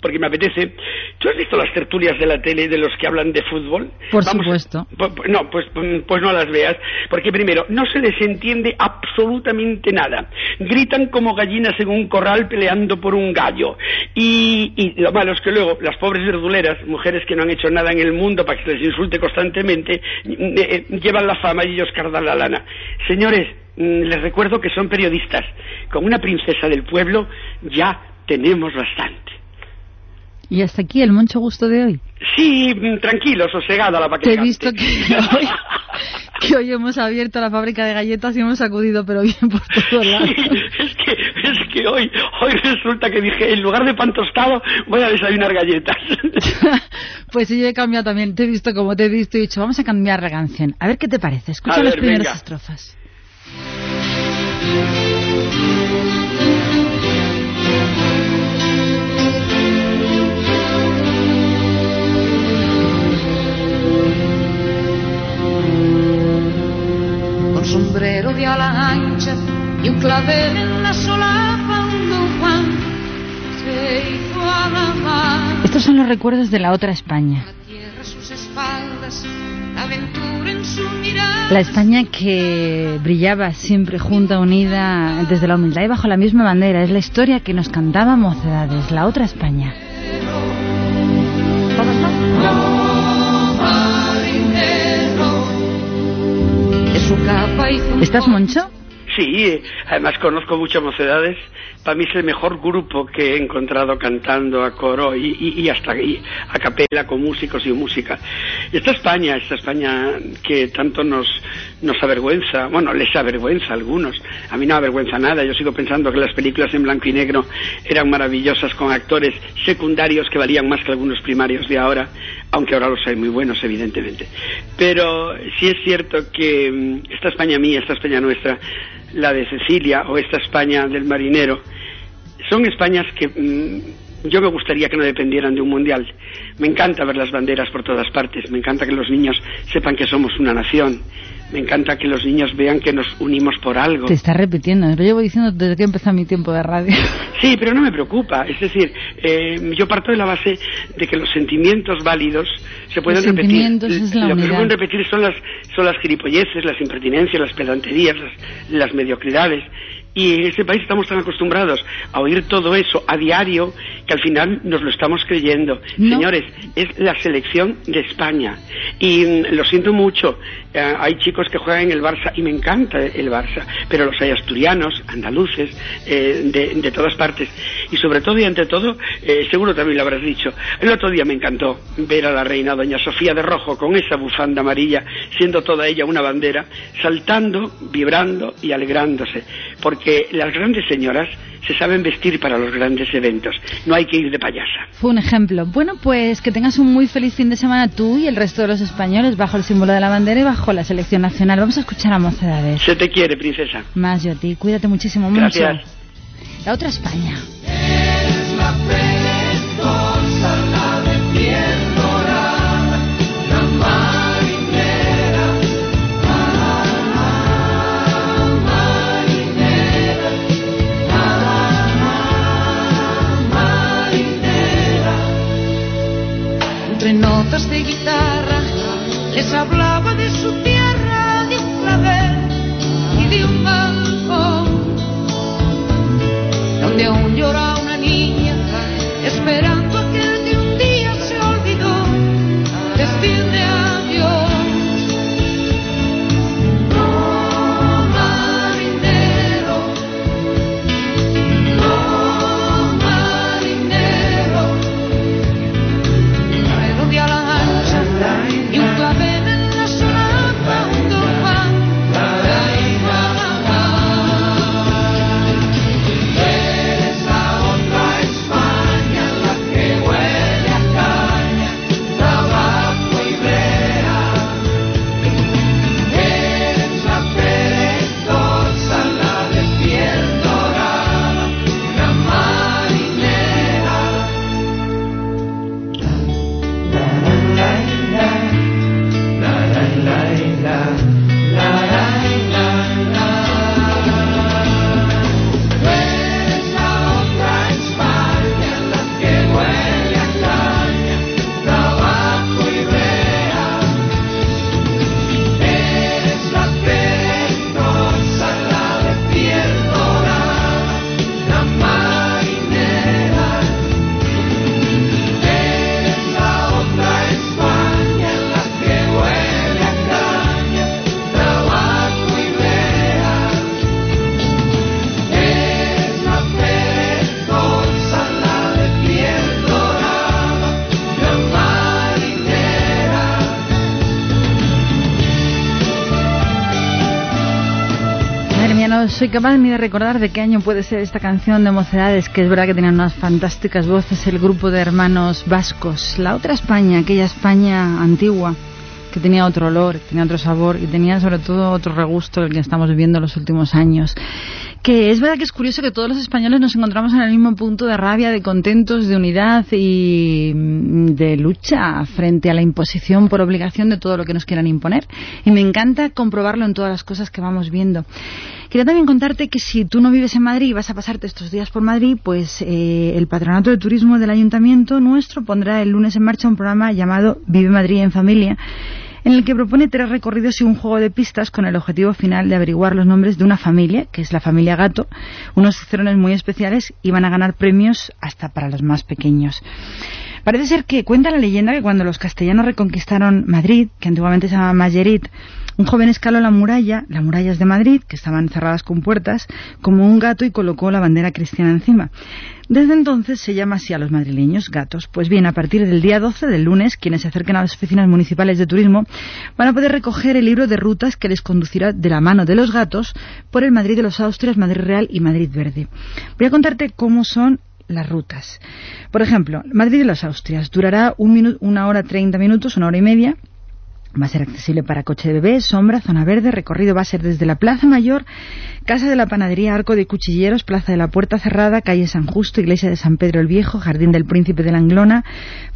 porque me apetece, ¿tú has visto las tertulias de la tele de los que hablan de fútbol? Por supuesto. no, pues, mm, pues no las veas, porque primero, no se les entiende absolutamente nada. Gritan como gallinas en un corral peleando por un gallo. Y, y lo malo es que luego las pobres verduleras, mujeres que no han hecho nada en el mundo para que se les insulte constantemente, mm, eh, eh, llevan la fama y ellos cardan la lana. Señores, Mm, les recuerdo que son periodistas. Con una princesa del pueblo ya tenemos bastante. ¿Y hasta aquí el mucho gusto de hoy? Sí, mm, tranquilo, sosegada la paqueta. He visto que (laughs) hoy, que hoy hemos abierto la fábrica de galletas y hemos sacudido, pero bien por todos lados. es, que, es que hoy, hoy resulta que dije, en lugar de pan tostado, voy a desayunar galletas. (laughs) pues sí, yo he cambiado también. Te he visto como te he visto y he dicho, vamos a cambiar la canción. A ver qué te parece. Escucha las primeras estrofas. Sombrero de ala ancha y un clavel en la solapa, un Juan se hizo a la mar. Estos son los recuerdos de la otra España. La España que brillaba siempre junta, unida, desde la humildad y bajo la misma bandera. Es la historia que nos cantaba Mocedades, la otra España. ¿Estás moncho? Sí, además conozco muchas mocedades. Para mí es el mejor grupo que he encontrado cantando a coro y, hasta y a capela con músicos y música. Esta España, esta España que tanto nos, nos avergüenza, bueno, les avergüenza a algunos. A mí no avergüenza nada. Yo sigo pensando que las películas en blanco y negro eran maravillosas con actores secundarios que valían más que algunos primarios de ahora, aunque ahora los hay muy buenos, evidentemente. Pero sí es cierto que mm, esta España mía, esta España nuestra, la de Cecilia o esta España del marinero, son Españas que mm, yo me gustaría que no dependieran de un mundial. Me encanta ver las banderas por todas partes, me encanta que los niños sepan que somos una nación, me encanta que los niños vean que nos unimos por algo. Te está repitiendo, lo llevo diciendo desde que empezó mi tiempo de radio. (laughs) Sí, pero no me preocupa. Es decir, eh, yo parto de la base de que los sentimientos válidos se pueden los repetir. Es la lo que se pueden repetir son las, son las gilipolleces, las impertinencias, las pedanterías, las, las mediocridades. Y en este país estamos tan acostumbrados a oír todo eso a diario que al final nos lo estamos creyendo. Señores, es la selección de España. Y mm, lo siento mucho, eh, hay chicos que juegan en el Barça y me encanta el Barça, pero los hay asturianos, andaluces, eh, de, todas partes. Y sobre todo y ante todo, eh, seguro también lo habrás dicho, el otro día me encantó ver a la reina doña Sofía de Rojo con esa bufanda amarilla, siendo toda ella una bandera, saltando, vibrando y alegrándose. Porque las grandes señoras se saben vestir para los grandes eventos. No hay que ir de payasa. Fue un ejemplo. Bueno, pues que tengas un muy feliz fin de semana tú y el resto de los españoles bajo el símbolo de la bandera y bajo la selección nacional. Vamos a escuchar a Mocedades. Se te quiere, princesa. Más yo a ti. Cuídate muchísimo. Gracias. Mucho. La otra España. Entre notas de guitarra les hablaba de su tierra, de un clavel y de un balcón, donde aún llora soy capaz ni de recordar de qué año puede ser esta canción de Mocedades, que es verdad que tenían unas fantásticas voces el grupo de hermanos vascos. La otra España, aquella España antigua, que tenía otro olor, tenía otro sabor y tenía sobre todo otro regusto el que estamos viviendo los últimos años. Que es verdad que es curioso que todos los españoles nos encontramos en el mismo punto de rabia, de contentos, de unidad y mm, de lucha frente a la imposición por obligación de todo lo que nos quieran imponer. Y me encanta comprobarlo en todas las cosas que vamos viendo. Quería también contarte que si tú no vives en Madrid y vas a pasarte estos días por Madrid, pues eh, el Patronato de Turismo del Ayuntamiento nuestro pondrá el lunes en marcha un programa llamado Vive Madrid en Familia, en el que propone tres recorridos y un juego de pistas con el objetivo final de averiguar los nombres de una familia, que es la familia Gato, unos cicerones muy especiales y van a ganar premios hasta para los más pequeños. Parece ser que cuenta la leyenda que cuando los castellanos reconquistaron Madrid, que antiguamente se llamaba Mayerit, un joven escaló la muralla, las murallas de Madrid, que estaban cerradas con puertas, como un gato y colocó la bandera cristiana encima. Desde entonces se llama así a los madrileños gatos. Pues bien, a partir del día 12 del lunes, quienes se acerquen a las oficinas municipales de turismo van a poder recoger el libro de rutas que les conducirá de la mano de los gatos por el Madrid de los Austrias, Madrid Real y Madrid Verde. Voy a contarte cómo son las rutas. Por ejemplo, Madrid de los Austrias durará un una hora treinta minutos, una hora y media. Va a ser accesible para coche de bebés, sombra, zona verde. Recorrido va a ser desde la Plaza Mayor, Casa de la Panadería, Arco de Cuchilleros, Plaza de la Puerta Cerrada, Calle San Justo, Iglesia de San Pedro el Viejo, Jardín del Príncipe de la Anglona,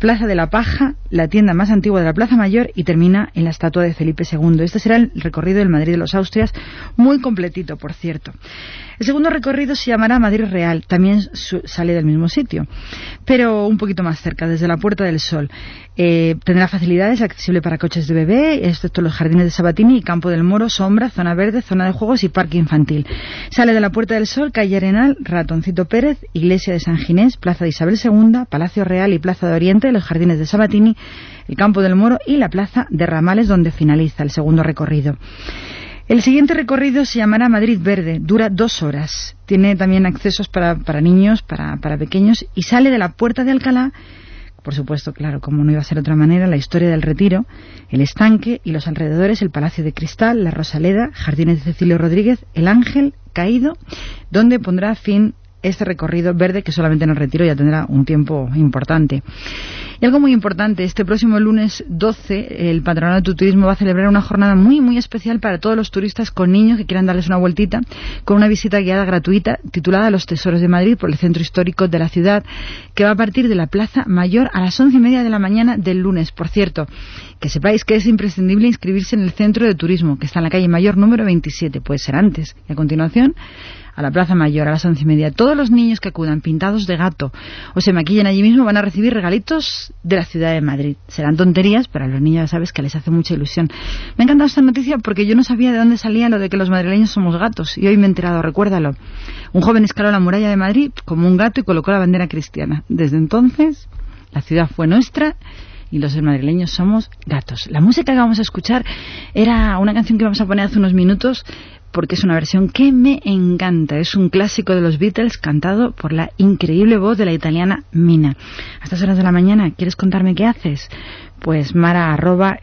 Plaza de la Paja, la tienda más antigua de la Plaza Mayor y termina en la estatua de Felipe II. Este será el recorrido del Madrid de los Austrias, muy completito, por cierto. El segundo recorrido se llamará Madrid Real, también sale del mismo sitio, pero un poquito más cerca, desde la Puerta del Sol. Eh, tendrá facilidades, accesible para coches de prevé, excepto los jardines de Sabatini y Campo del Moro, sombra, zona verde, zona de juegos y parque infantil. Sale de la Puerta del Sol, calle Arenal, Ratoncito Pérez, Iglesia de San Ginés, Plaza de Isabel II, Palacio Real y Plaza de Oriente, los jardines de Sabatini, el Campo del Moro y la Plaza de Ramales, donde finaliza el segundo recorrido. El siguiente recorrido se llamará Madrid Verde, dura dos horas. Tiene también accesos para, niños, para pequeños y sale de la Puerta de Alcalá por supuesto, claro, como no iba a ser de otra manera, la historia del retiro, el estanque y los alrededores, el Palacio de Cristal, la Rosaleda, Jardines de Cecilio Rodríguez, el Ángel caído, donde pondrá fin este recorrido verde que solamente en el retiro ya tendrá un tiempo importante. Y algo muy importante, este próximo lunes 12 el Patronato de Turismo va a celebrar una jornada muy muy especial para todos los turistas con niños que quieran darles una vueltita con una visita guiada gratuita titulada Los Tesoros de Madrid por el Centro Histórico de la ciudad que va a partir de la Plaza Mayor a las once y media de la mañana del lunes. Por cierto, que sepáis que es imprescindible inscribirse en el Centro de Turismo que está en la calle Mayor número 27, puede ser antes. Y a continuación a la Plaza Mayor a las once y media. Todos los niños que acudan pintados de gato o se maquillen allí mismo van a recibir regalitos de la ciudad de Madrid. Serán tonterías, pero a los niños ya sabes que les hace mucha ilusión. Me ha encantado esta noticia porque yo no sabía de dónde salía lo de que los madrileños somos gatos y hoy me he enterado, recuérdalo. Un joven escaló la muralla de Madrid como un gato y colocó la bandera cristiana. Desde entonces, la ciudad fue nuestra y los madrileños somos gatos. La música que vamos a escuchar era una canción que vamos a poner hace unos minutos porque es una versión que me encanta. Es un clásico de los Beatles cantado por la increíble voz de la italiana Mina. A estas horas de la mañana, ¿quieres contarme qué haces? Pues mara arroba.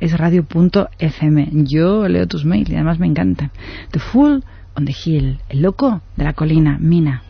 Yo leo tus mails y además me encanta. The Fool on the Hill, el loco de la colina, Mina.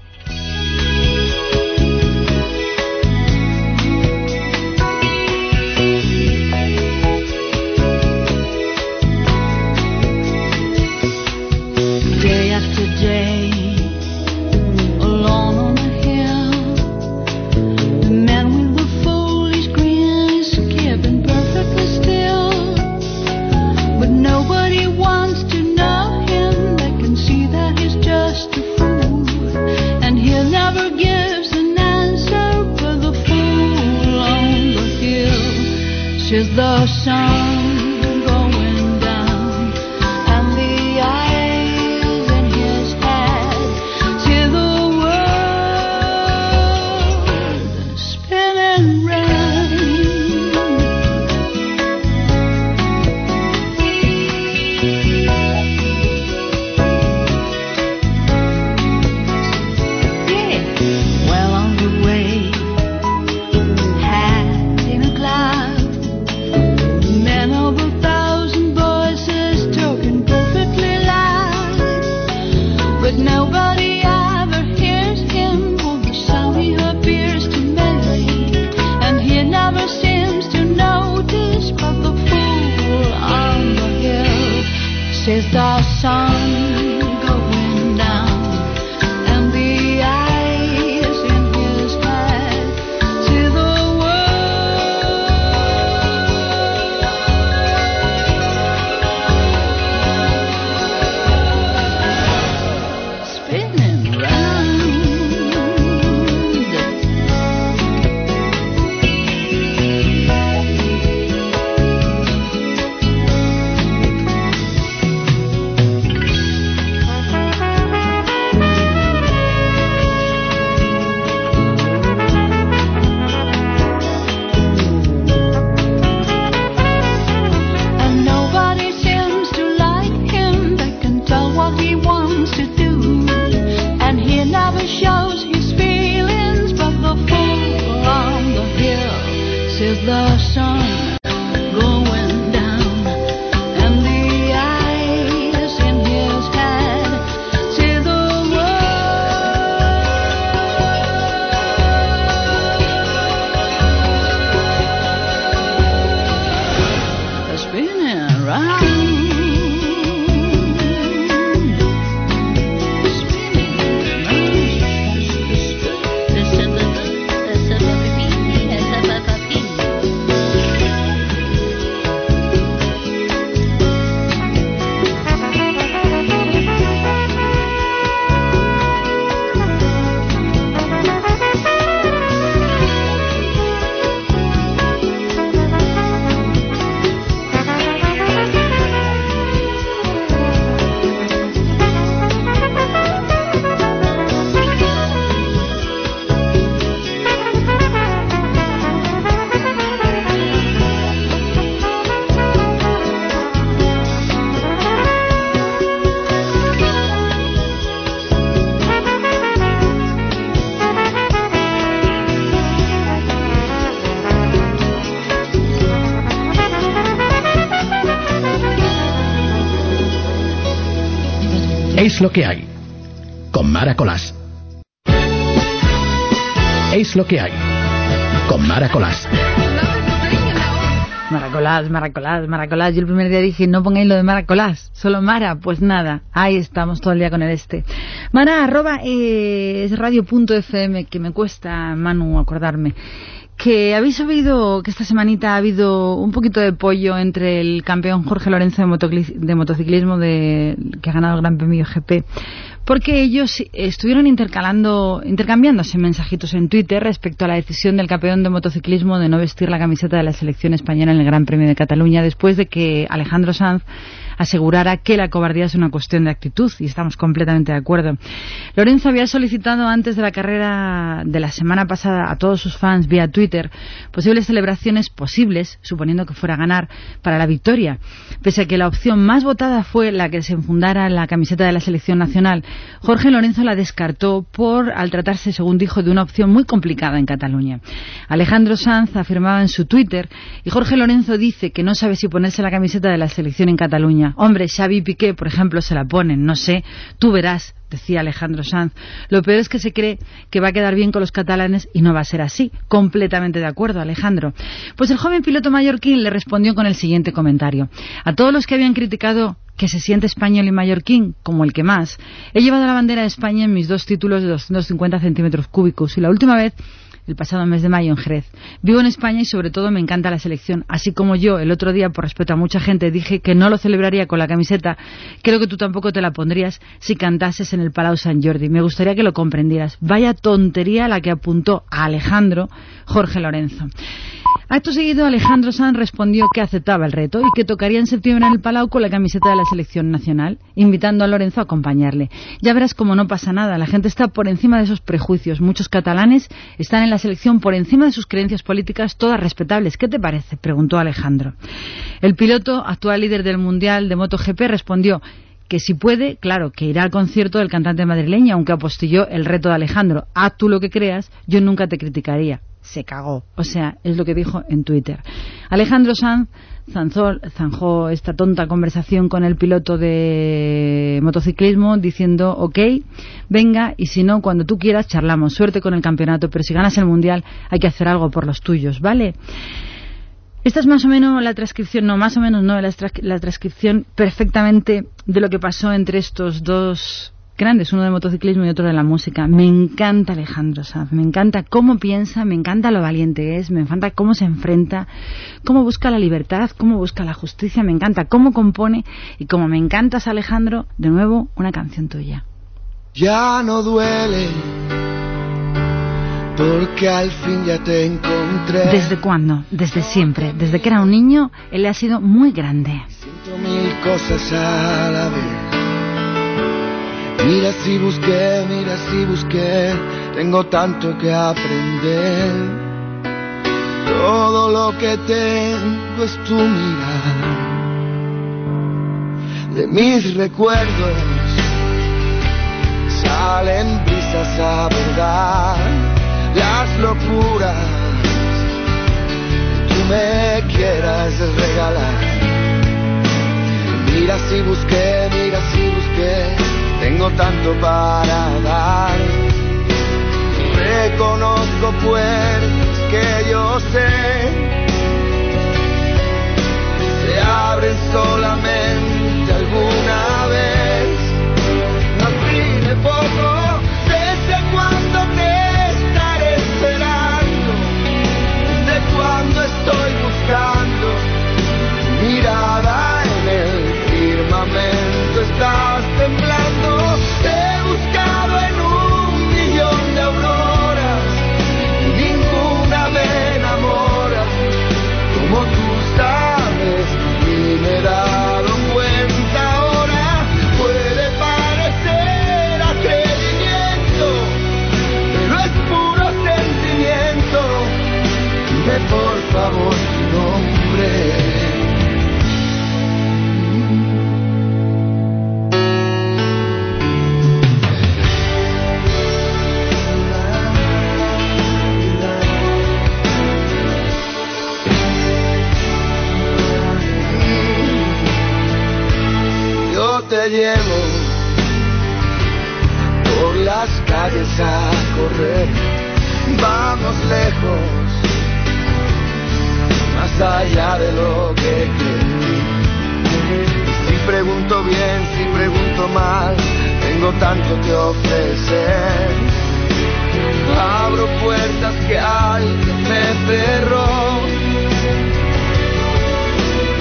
The sun. She's the sun. Es lo que hay. Con Mara Colás. Es lo que hay. Con Mara Colás. Maracolás, Maracolás, Maracolás. Yo el primer día dije, no pongáis lo de Maracolás, solo Mara. Pues nada, ahí estamos todo el día con el este. Mara, arroba eh, es radio.fm, que me cuesta, Manu, acordarme. Que habéis oído que esta semanita ha habido un poquito de pollo entre el campeón Jorge Lorenzo de, motociclismo, de que ha ganado el Gran Premio GP porque ellos estuvieron intercalando, intercambiándose mensajitos en Twitter respecto a la decisión del campeón de motociclismo de no vestir la camiseta de la selección española en el Gran Premio de Cataluña después de que Alejandro Sanz asegurara que la cobardía es una cuestión de actitud y estamos completamente de acuerdo. Lorenzo había solicitado antes de la carrera de la semana pasada a todos sus fans vía Twitter posibles celebraciones posibles, suponiendo que fuera a ganar, para la victoria. Pese a que la opción más votada fue la que se enfundara la camiseta de la selección nacional, Jorge Lorenzo la descartó por, al tratarse, según dijo, de una opción muy complicada en Cataluña. Alejandro Sanz afirmaba en su Twitter y Jorge Lorenzo dice que no sabe si ponerse la camiseta de la selección en Cataluña Hombre, Xavi Piqué, por ejemplo, se la ponen, no sé, tú verás, decía Alejandro Sanz. Lo peor es que se cree que va a quedar bien con los catalanes y no va a ser así. Completamente de acuerdo, Alejandro. Pues el joven piloto mallorquín le respondió con el siguiente comentario. A todos los que habían criticado que se siente español y mallorquín, como el que más, he llevado la bandera de España en mis dos títulos de 250 centímetros cúbicos y la última vez el pasado mes de mayo en Jerez. Vivo en España y sobre todo me encanta la selección. Así como yo el otro día, por respeto a mucha gente, dije que no lo celebraría con la camiseta, creo que tú tampoco te la pondrías si cantases en el Palau San Jordi. Me gustaría que lo comprendieras. Vaya tontería la que apuntó a Alejandro Jorge Lorenzo. Acto seguido, Alejandro Sanz respondió que aceptaba el reto y que tocaría en septiembre en el Palau con la camiseta de la selección nacional, invitando a Lorenzo a acompañarle. Ya verás cómo no pasa nada, la gente está por encima de esos prejuicios. Muchos catalanes están en la selección por encima de sus creencias políticas, todas respetables. ¿Qué te parece? preguntó Alejandro. El piloto, actual líder del Mundial de MotoGP, respondió que si puede, claro, que irá al concierto del cantante madrileño, aunque apostilló el reto de Alejandro. Haz tú lo que creas, yo nunca te criticaría se cagó. O sea, es lo que dijo en Twitter. Alejandro Sanz zanjó esta tonta conversación con el piloto de motociclismo diciendo, ok, venga, y si no, cuando tú quieras, charlamos. Suerte con el campeonato, pero si ganas el mundial hay que hacer algo por los tuyos, ¿vale? Esta es más o menos la transcripción, no, más o menos no, la transcripción perfectamente de lo que pasó entre estos dos grandes, uno de motociclismo y otro de la música. Me encanta Alejandro Sanz, me encanta cómo piensa, me encanta lo valiente es, me encanta cómo se enfrenta, cómo busca la libertad, cómo busca la justicia, me encanta cómo compone y como me encantas Alejandro, de nuevo una canción tuya. Ya no duele porque al fin ya te encontré. ¿Desde cuándo? Desde siempre. Desde que era un niño, él ha sido muy grande. Siento mil cosas a la vez Mira si busqué, mira si busqué, tengo tanto que aprender. Todo lo que tengo es tu mirada. De mis recuerdos salen brisas a verdad, las locuras que tú me quieras regalar. Mira si busqué, mira si busqué tengo tanto para dar. Reconozco pues que yo sé se abren solamente alguna vez. No de poco, desde cuando te estaré esperando, desde cuando estoy buscando mirada llevo las calles a correr. Vamos lejos, más allá de lo que creí. Si pregunto bien, si pregunto mal, tengo tanto que ofrecer. Abro puertas que alguien me cerró.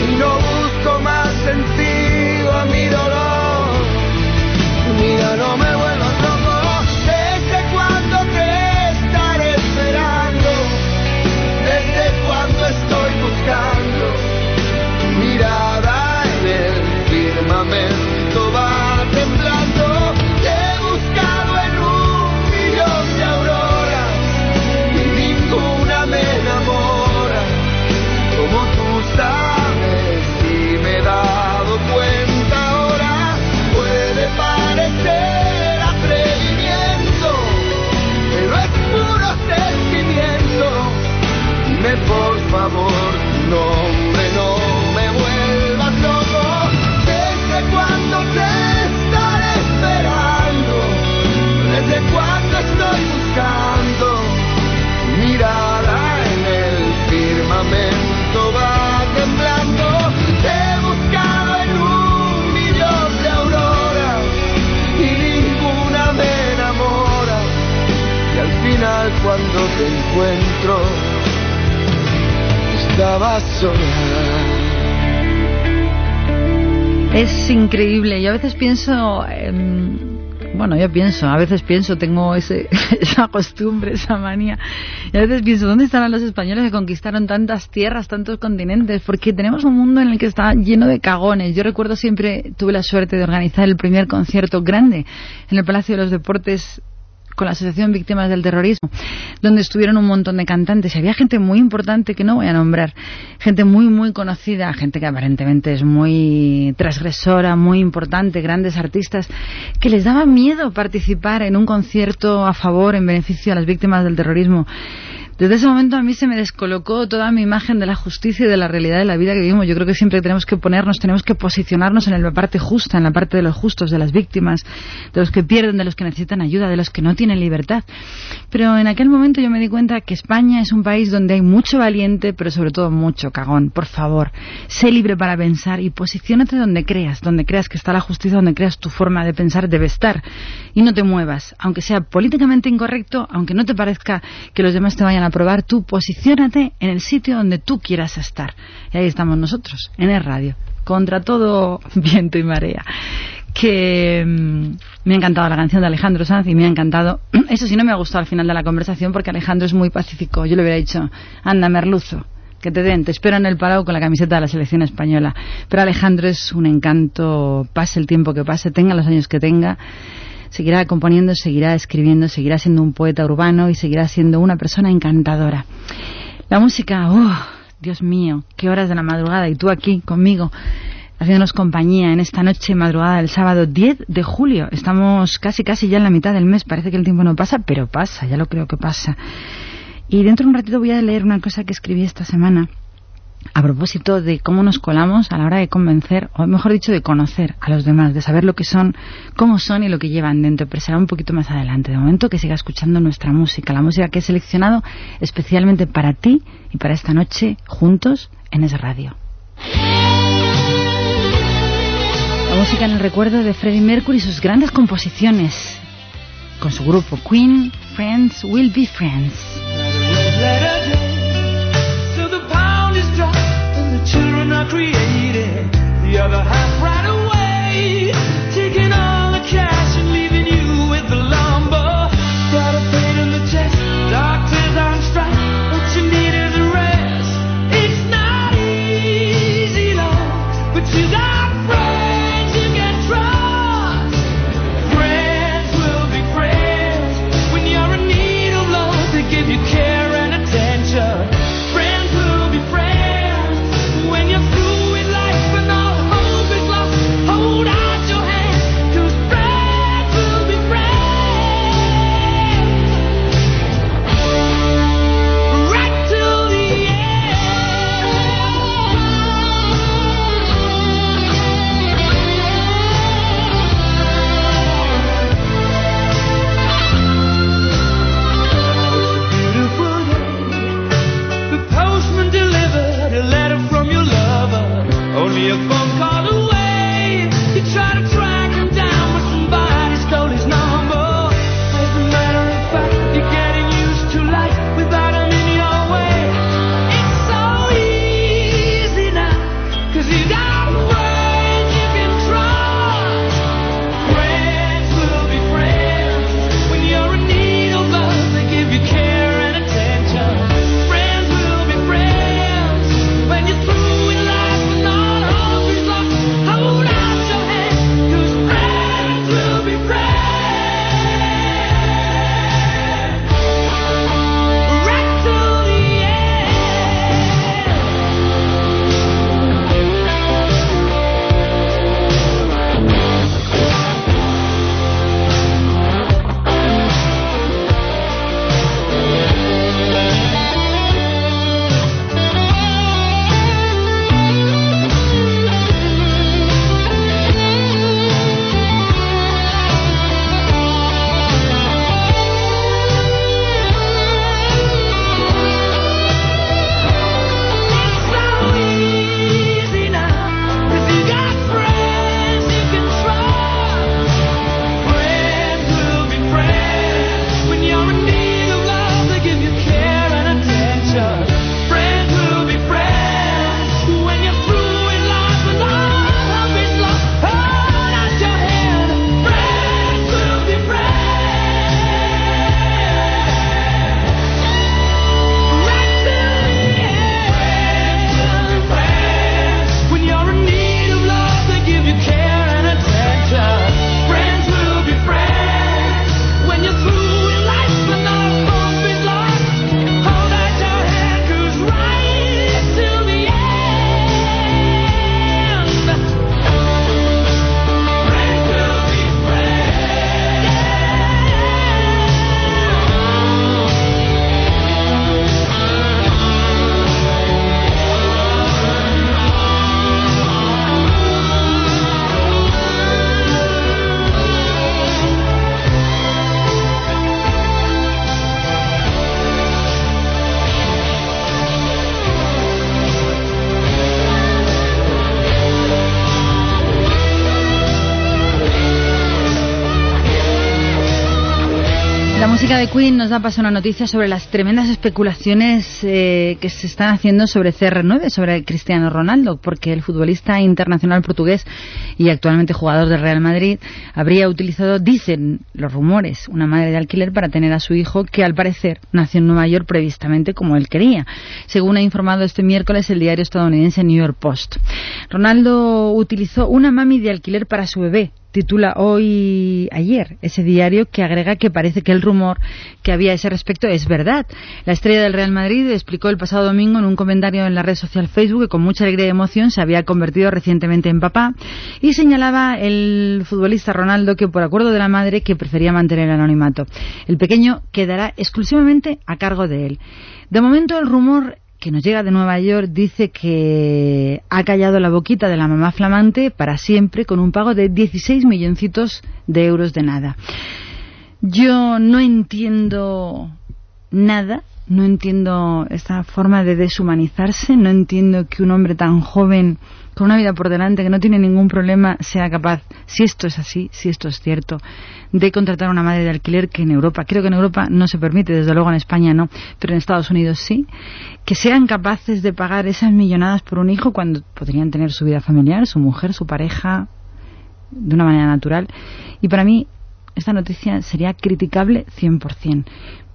Y no busco más sentido a mi dolor. amém Es increíble. Yo a veces pienso, em, bueno, yo pienso, a veces pienso, tengo ese, (laughs) esa costumbre, esa manía. Y a veces pienso, ¿dónde estarán los españoles que conquistaron tantas tierras, tantos continentes? Porque tenemos un mundo en el que está lleno de cagones. Yo recuerdo siempre, tuve la suerte de organizar el primer concierto grande en el Palacio de los Deportes con la Asociación Víctimas del Terrorismo, donde estuvieron un montón de cantantes y había gente muy importante que no voy a nombrar, gente muy, muy conocida, gente que aparentemente es muy transgresora, muy importante, grandes artistas, que les daba miedo participar en un concierto a favor, en beneficio a las víctimas del terrorismo. Desde ese momento a mí se me descolocó toda mi imagen de la justicia y de la realidad de la vida que vivimos. Yo creo que siempre tenemos que ponernos, tenemos que posicionarnos en la parte justa, en la parte de los justos, de las víctimas, de los que pierden, de los que necesitan ayuda, de los que no tienen libertad. Pero en aquel momento yo me di cuenta que España es un país donde hay mucho valiente, pero sobre todo mucho cagón. Por favor, sé libre para pensar y posiciónate donde creas, donde creas que está la justicia, donde creas tu forma de pensar debe estar. Y no te muevas, aunque sea políticamente incorrecto, aunque no te parezca que los demás te vayan a aprobar, tú posiciónate en el sitio donde tú quieras estar. Y ahí estamos nosotros, en el radio, contra todo (laughs) viento y marea. Que mm, me ha encantado la canción de Alejandro Sanz y me ha encantado. (clears throat) Eso sí, no me ha gustado al final de la conversación porque Alejandro es muy pacífico. Yo le hubiera dicho, anda, merluzo, que te den, te espero en el Palau con la camiseta de la selección española. Pero Alejandro es un encanto, pase el tiempo que pase, tenga los años que tenga seguirá componiendo, seguirá escribiendo, seguirá siendo un poeta urbano y seguirá siendo una persona encantadora. La música, oh, Dios mío, qué horas de la madrugada y tú aquí conmigo haciéndonos compañía en esta noche madrugada del sábado 10 de julio. Estamos casi casi ya en la mitad del mes, parece que el tiempo no pasa, pero pasa, ya lo creo que pasa. Y dentro de un ratito voy a leer una cosa que escribí esta semana a propósito de cómo nos colamos a la hora de convencer, o mejor dicho, de conocer a los demás, de saber lo que son, cómo son y lo que llevan dentro. Pero será un poquito más adelante. De momento que siga escuchando nuestra música, la música que he seleccionado especialmente para ti y para esta noche juntos en Es Radio. La música en el recuerdo de Freddie Mercury y sus grandes composiciones. Con su grupo Queen, Friends Will Be Friends. The other half Queen nos da paso una noticia sobre las tremendas especulaciones eh, que se están haciendo sobre CR9, sobre Cristiano Ronaldo, porque el futbolista internacional portugués y actualmente jugador del Real Madrid habría utilizado, dicen los rumores, una madre de alquiler para tener a su hijo que al parecer nació en Nueva York previstamente como él quería, según ha informado este miércoles el diario estadounidense New York Post. Ronaldo utilizó una mami de alquiler para su bebé, titula hoy ayer ese diario que agrega que parece que el rumor que había a ese respecto es verdad. La estrella del Real Madrid explicó el pasado domingo en un comentario en la red social Facebook que con mucha alegría y emoción se había convertido recientemente en papá y señalaba el futbolista Ronaldo que por acuerdo de la madre que prefería mantener el anonimato. El pequeño quedará exclusivamente a cargo de él. De momento el rumor que nos llega de Nueva York dice que ha callado la boquita de la mamá flamante para siempre con un pago de 16 milloncitos de euros de nada. Yo no entiendo nada, no entiendo esta forma de deshumanizarse, no entiendo que un hombre tan joven con una vida por delante que no tiene ningún problema sea capaz, si esto es así, si esto es cierto, de contratar a una madre de alquiler que en Europa, creo que en Europa no se permite, desde luego en España no, pero en Estados Unidos sí, que sean capaces de pagar esas millonadas por un hijo cuando podrían tener su vida familiar, su mujer, su pareja, de una manera natural. Y para mí esta noticia sería criticable 100%.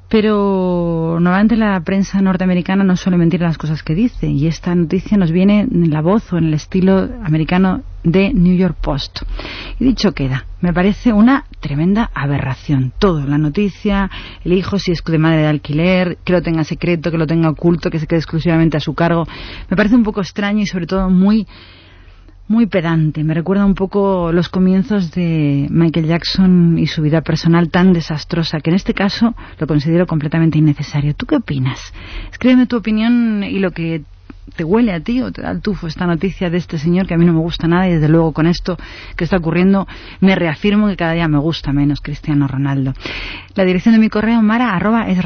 Pero normalmente la prensa norteamericana no suele mentir las cosas que dice y esta noticia nos viene en la voz o en el estilo americano de New York Post. Y dicho queda, me parece una tremenda aberración. Todo, la noticia, el hijo si es de madre de alquiler, que lo tenga secreto, que lo tenga oculto, que se quede exclusivamente a su cargo, me parece un poco extraño y sobre todo muy muy pedante. Me recuerda un poco los comienzos de Michael Jackson y su vida personal tan desastrosa, que en este caso lo considero completamente innecesario. ¿Tú qué opinas? Escríbeme tu opinión y lo que te huele a ti o te da el tufo esta noticia de este señor que a mí no me gusta nada y desde luego con esto que está ocurriendo me reafirmo que cada día me gusta menos Cristiano Ronaldo. La dirección de mi correo mara arroba es.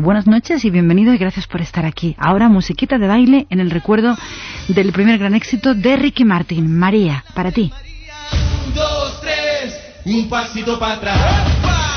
Buenas noches y bienvenido y gracias por estar aquí. Ahora musiquita de baile en el recuerdo del primer gran éxito de Ricky Martin. María, para ti. Dos, tres, un pasito para atrás.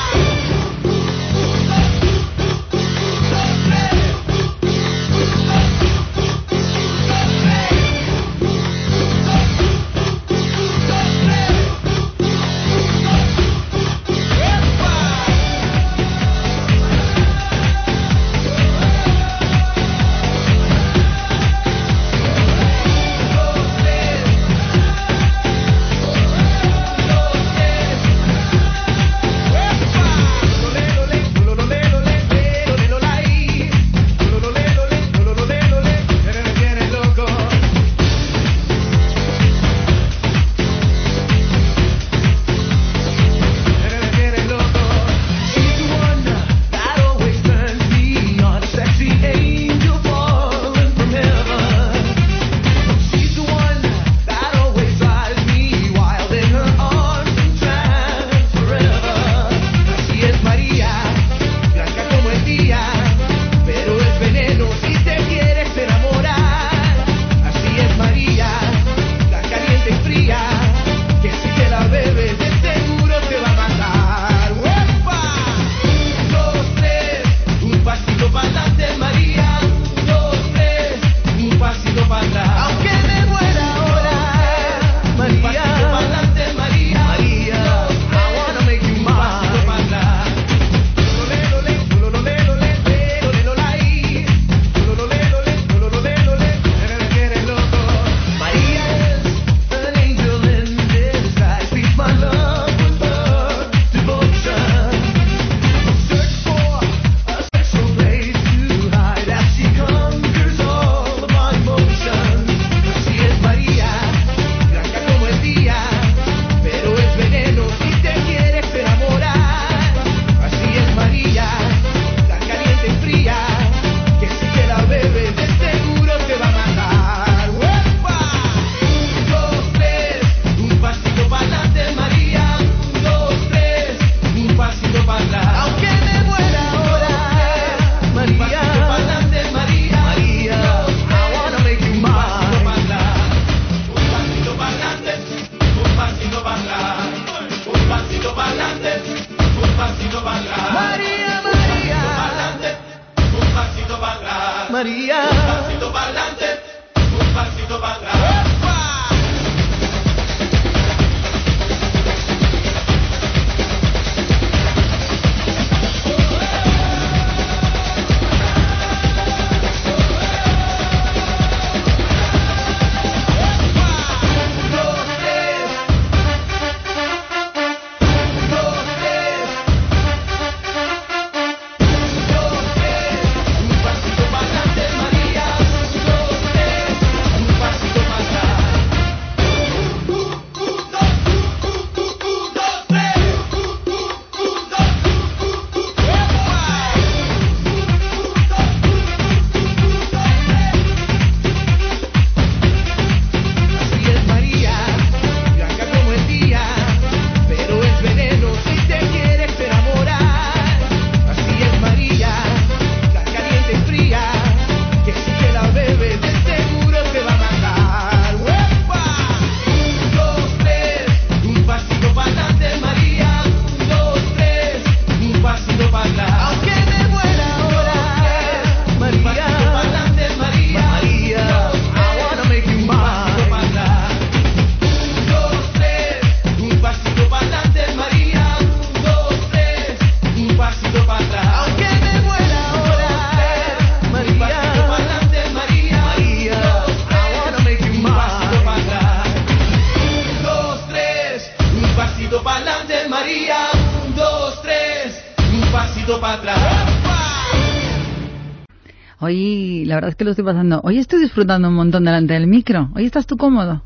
Verdad lo estoy pasando. Hoy estoy disfrutando un montón delante del micro. Hoy estás tú cómodo.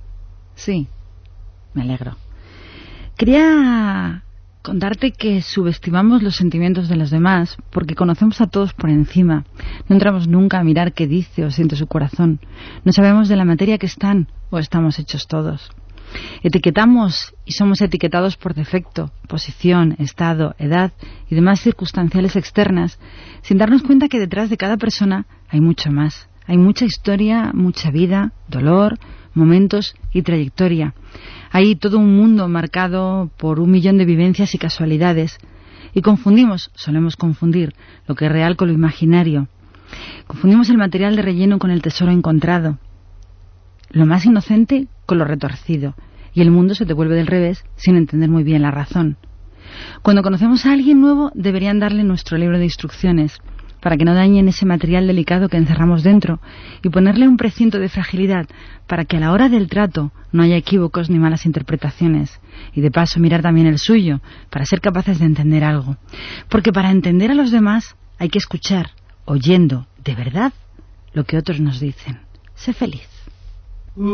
Sí, me alegro. Quería contarte que subestimamos los sentimientos de los demás porque conocemos a todos por encima. No entramos nunca a mirar qué dice o siente su corazón. No sabemos de la materia que están o estamos hechos todos. Etiquetamos y somos etiquetados por defecto, posición, estado, edad y demás circunstanciales externas, sin darnos cuenta que detrás de cada persona hay mucho más. Hay mucha historia, mucha vida, dolor, momentos y trayectoria. Hay todo un mundo marcado por un millón de vivencias y casualidades. Y confundimos, solemos confundir, lo que es real con lo imaginario. Confundimos el material de relleno con el tesoro encontrado. Lo más inocente con lo retorcido. Y el mundo se te vuelve del revés sin entender muy bien la razón. Cuando conocemos a alguien nuevo, deberían darle nuestro libro de instrucciones para que no dañen ese material delicado que encerramos dentro y ponerle un precinto de fragilidad para que a la hora del trato no haya equívocos ni malas interpretaciones y de paso mirar también el suyo para ser capaces de entender algo. Porque para entender a los demás hay que escuchar, oyendo de verdad lo que otros nos dicen. Sé feliz. Solo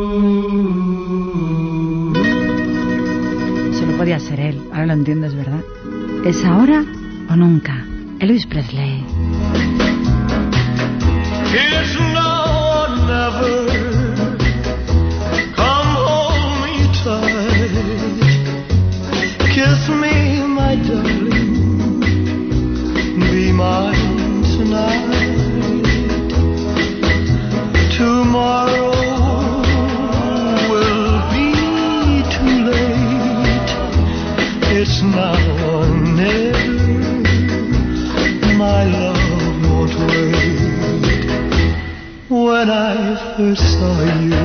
podía ser él, ahora lo entiendes, ¿verdad? ¿Es ahora o nunca? Elvis Presley. Tomorrow It's now or never. My love won't wait. When I first saw you,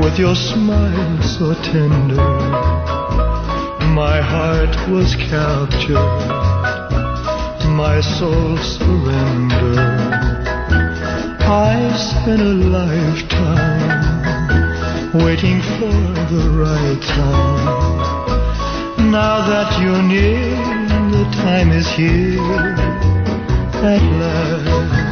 with your smile so tender, my heart was captured, my soul surrendered. I spent a lifetime waiting for the right time. Now that you're near, the time is here at last.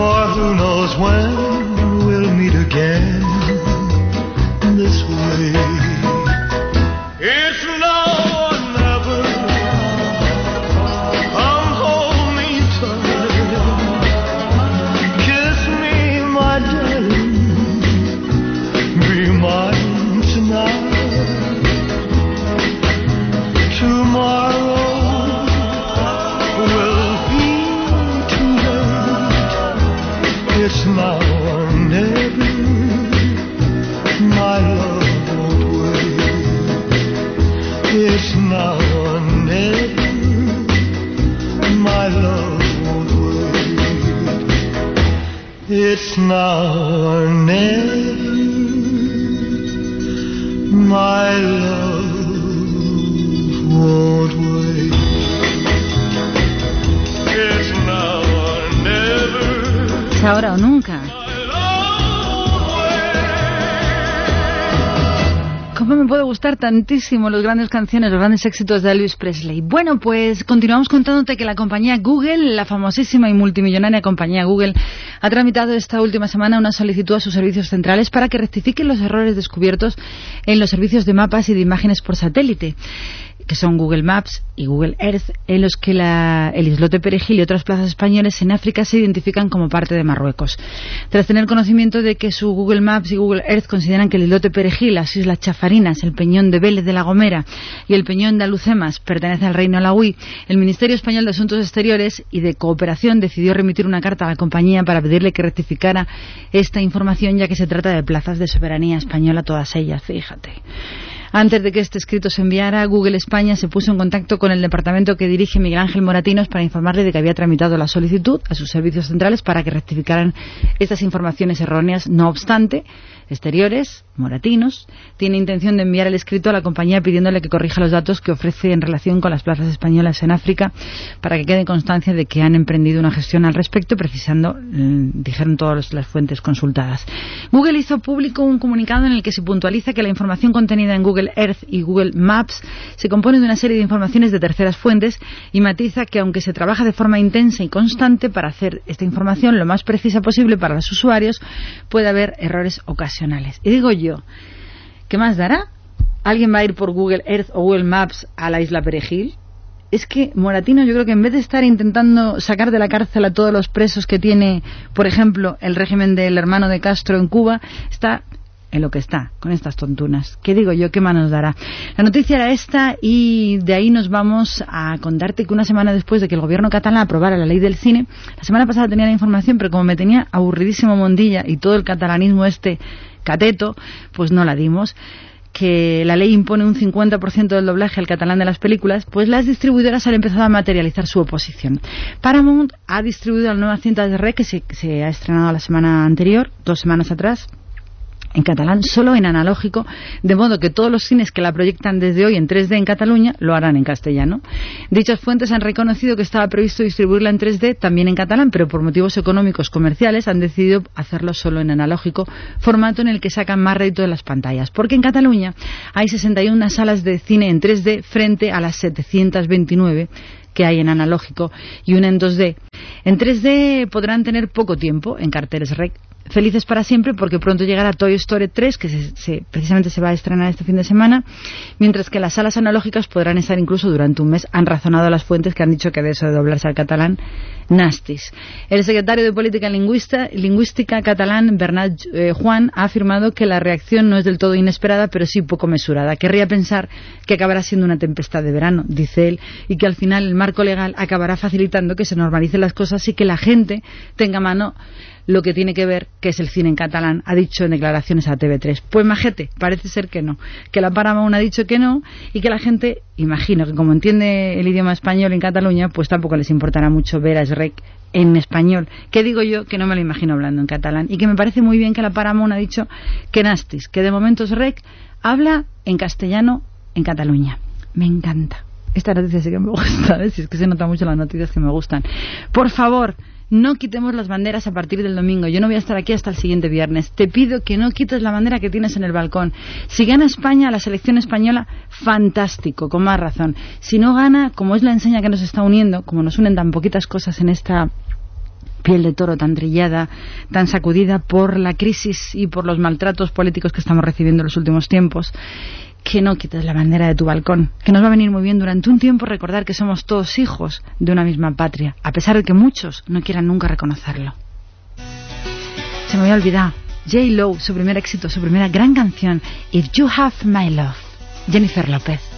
For who knows when we'll meet again this way. Puede gustar tantísimo las grandes canciones, los grandes éxitos de Elvis Presley? Bueno, pues continuamos contándote que la compañía Google, la famosísima y multimillonaria compañía Google, ha tramitado esta última semana una solicitud a sus servicios centrales para que rectifiquen los errores descubiertos en los servicios de mapas y de imágenes por satélite. que son Google Maps y Google Earth, en los que el islote Perejil y otras plazas españoles en África se identifican como parte de Marruecos. Tras tener conocimiento de que su Google Maps y Google Earth consideran que el islote Perejil, las Islas Chafarinas, el Peñón de Vélez de la Gomera y el Peñón de Alucemas pertenece al Reino Alawi, el Ministerio Español de Asuntos Exteriores y de Cooperación decidió remitir una carta a la compañía para pedirle que rectificara esta información, ya que se trata de plazas de soberanía española, todas ellas, fíjate. Antes de que este escrito se enviara, Google España se puso en contacto con el departamento que dirige Miguel Ángel Moratinos para informarle de que había tramitado la solicitud a sus servicios centrales para que rectificaran estas informaciones erróneas. No obstante, Exteriores, Moratinos, tiene intención de enviar el escrito a la compañía pidiéndole que corrija los datos que ofrece en relación con las plazas españolas en África para que quede constancia de que han emprendido una gestión al respecto, precisando, mm, dijeron todas las fuentes consultadas. Google hizo público un comunicado en el que se puntualiza que la información contenida en Google Earth y Google Maps se compone de una serie de informaciones de terceras fuentes y matiza que aunque se trabaja de forma intensa y constante para hacer esta información lo más precisa posible para los usuarios, puede haber errores ocasionales. Y digo yo, ¿qué más dará? ¿Alguien va a ir por Google Earth o Google Maps a la isla Perejil? Es que Moratino yo creo que en vez de estar intentando sacar de la cárcel a todos los presos que tiene, por ejemplo, el régimen del hermano de Castro en Cuba, está en lo que está, con estas tontunas. ¿Qué digo yo? ¿Qué manos dará? La noticia era esta y de ahí nos vamos a contarte que una semana después de que el gobierno catalán aprobara la ley del cine, la semana pasada tenía la información, pero como me tenía aburridísimo Mondilla y todo el catalanismo este cateto, pues no la dimos que la ley impone un 50% del doblaje al catalán de las películas, pues las distribuidoras han empezado a materializar su oposición. Paramount ha distribuido la nueva cinta de Red que se, se ha estrenado la semana anterior, dos semanas atrás, en catalán, solo en analógico, de modo que todos los cines que la proyectan desde hoy en 3D en Cataluña lo harán en castellano. Dichas fuentes han reconocido que estaba previsto distribuirla en 3D también en catalán, pero por motivos económicos comerciales han decidido hacerlo solo en analógico, formato en el que sacan más rédito de las pantallas. Porque en Cataluña hay 61 salas de cine en 3D frente a las 729 que hay en analógico y una en 2D. En 3D podrán tener poco tiempo en carteles rec felices para siempre porque pronto llegará Toy Story 3 que se, se, precisamente se va a estrenar este fin de semana mientras que las salas analógicas podrán estar incluso durante un mes. Han razonado las fuentes que han dicho que de eso de doblarse al catalán nastis. El secretario de Política Lingüista, Lingüística catalán Bernat eh, Juan ha afirmado que la reacción no es del todo inesperada pero sí poco mesurada. Querría pensar que acabará siendo una tempestad de verano dice él y que al final el marco legal acabará facilitando que se normalicen las cosas y que la gente tenga mano lo que tiene que ver que es el cine en catalán, ha dicho en declaraciones a TV3. Pues majete, parece ser que no. Que la Paramount ha dicho que no y que la gente, imagino que como entiende el idioma español en Cataluña, pues tampoco les importará mucho ver a Shrek en español. Que digo yo que no me lo imagino hablando en catalán. Y que me parece muy bien que la Paramount ha dicho que Nastis, que de momento Shrek habla en castellano en Cataluña. Me encanta. Esta noticia sí que me gusta, ¿eh? si es que se nota mucho las noticias que me gustan. Por favor, no quitemos las banderas a partir del domingo. Yo no voy a estar aquí hasta el siguiente viernes. Te pido que no quites la bandera que tienes en el balcón. Si gana España, la selección española, fantástico, con más razón. Si no gana, como es la enseña que nos está uniendo, como nos unen tan poquitas cosas en esta piel de toro tan trillada, tan sacudida por la crisis y por los maltratos políticos que estamos recibiendo en los últimos tiempos, que no quites la bandera de tu balcón, que nos va a venir muy bien durante un tiempo recordar que somos todos hijos de una misma patria, a pesar de que muchos no quieran nunca reconocerlo. Se me había olvidado. J. Lo, su primer éxito, su primera gran canción, If You Have My Love, Jennifer López.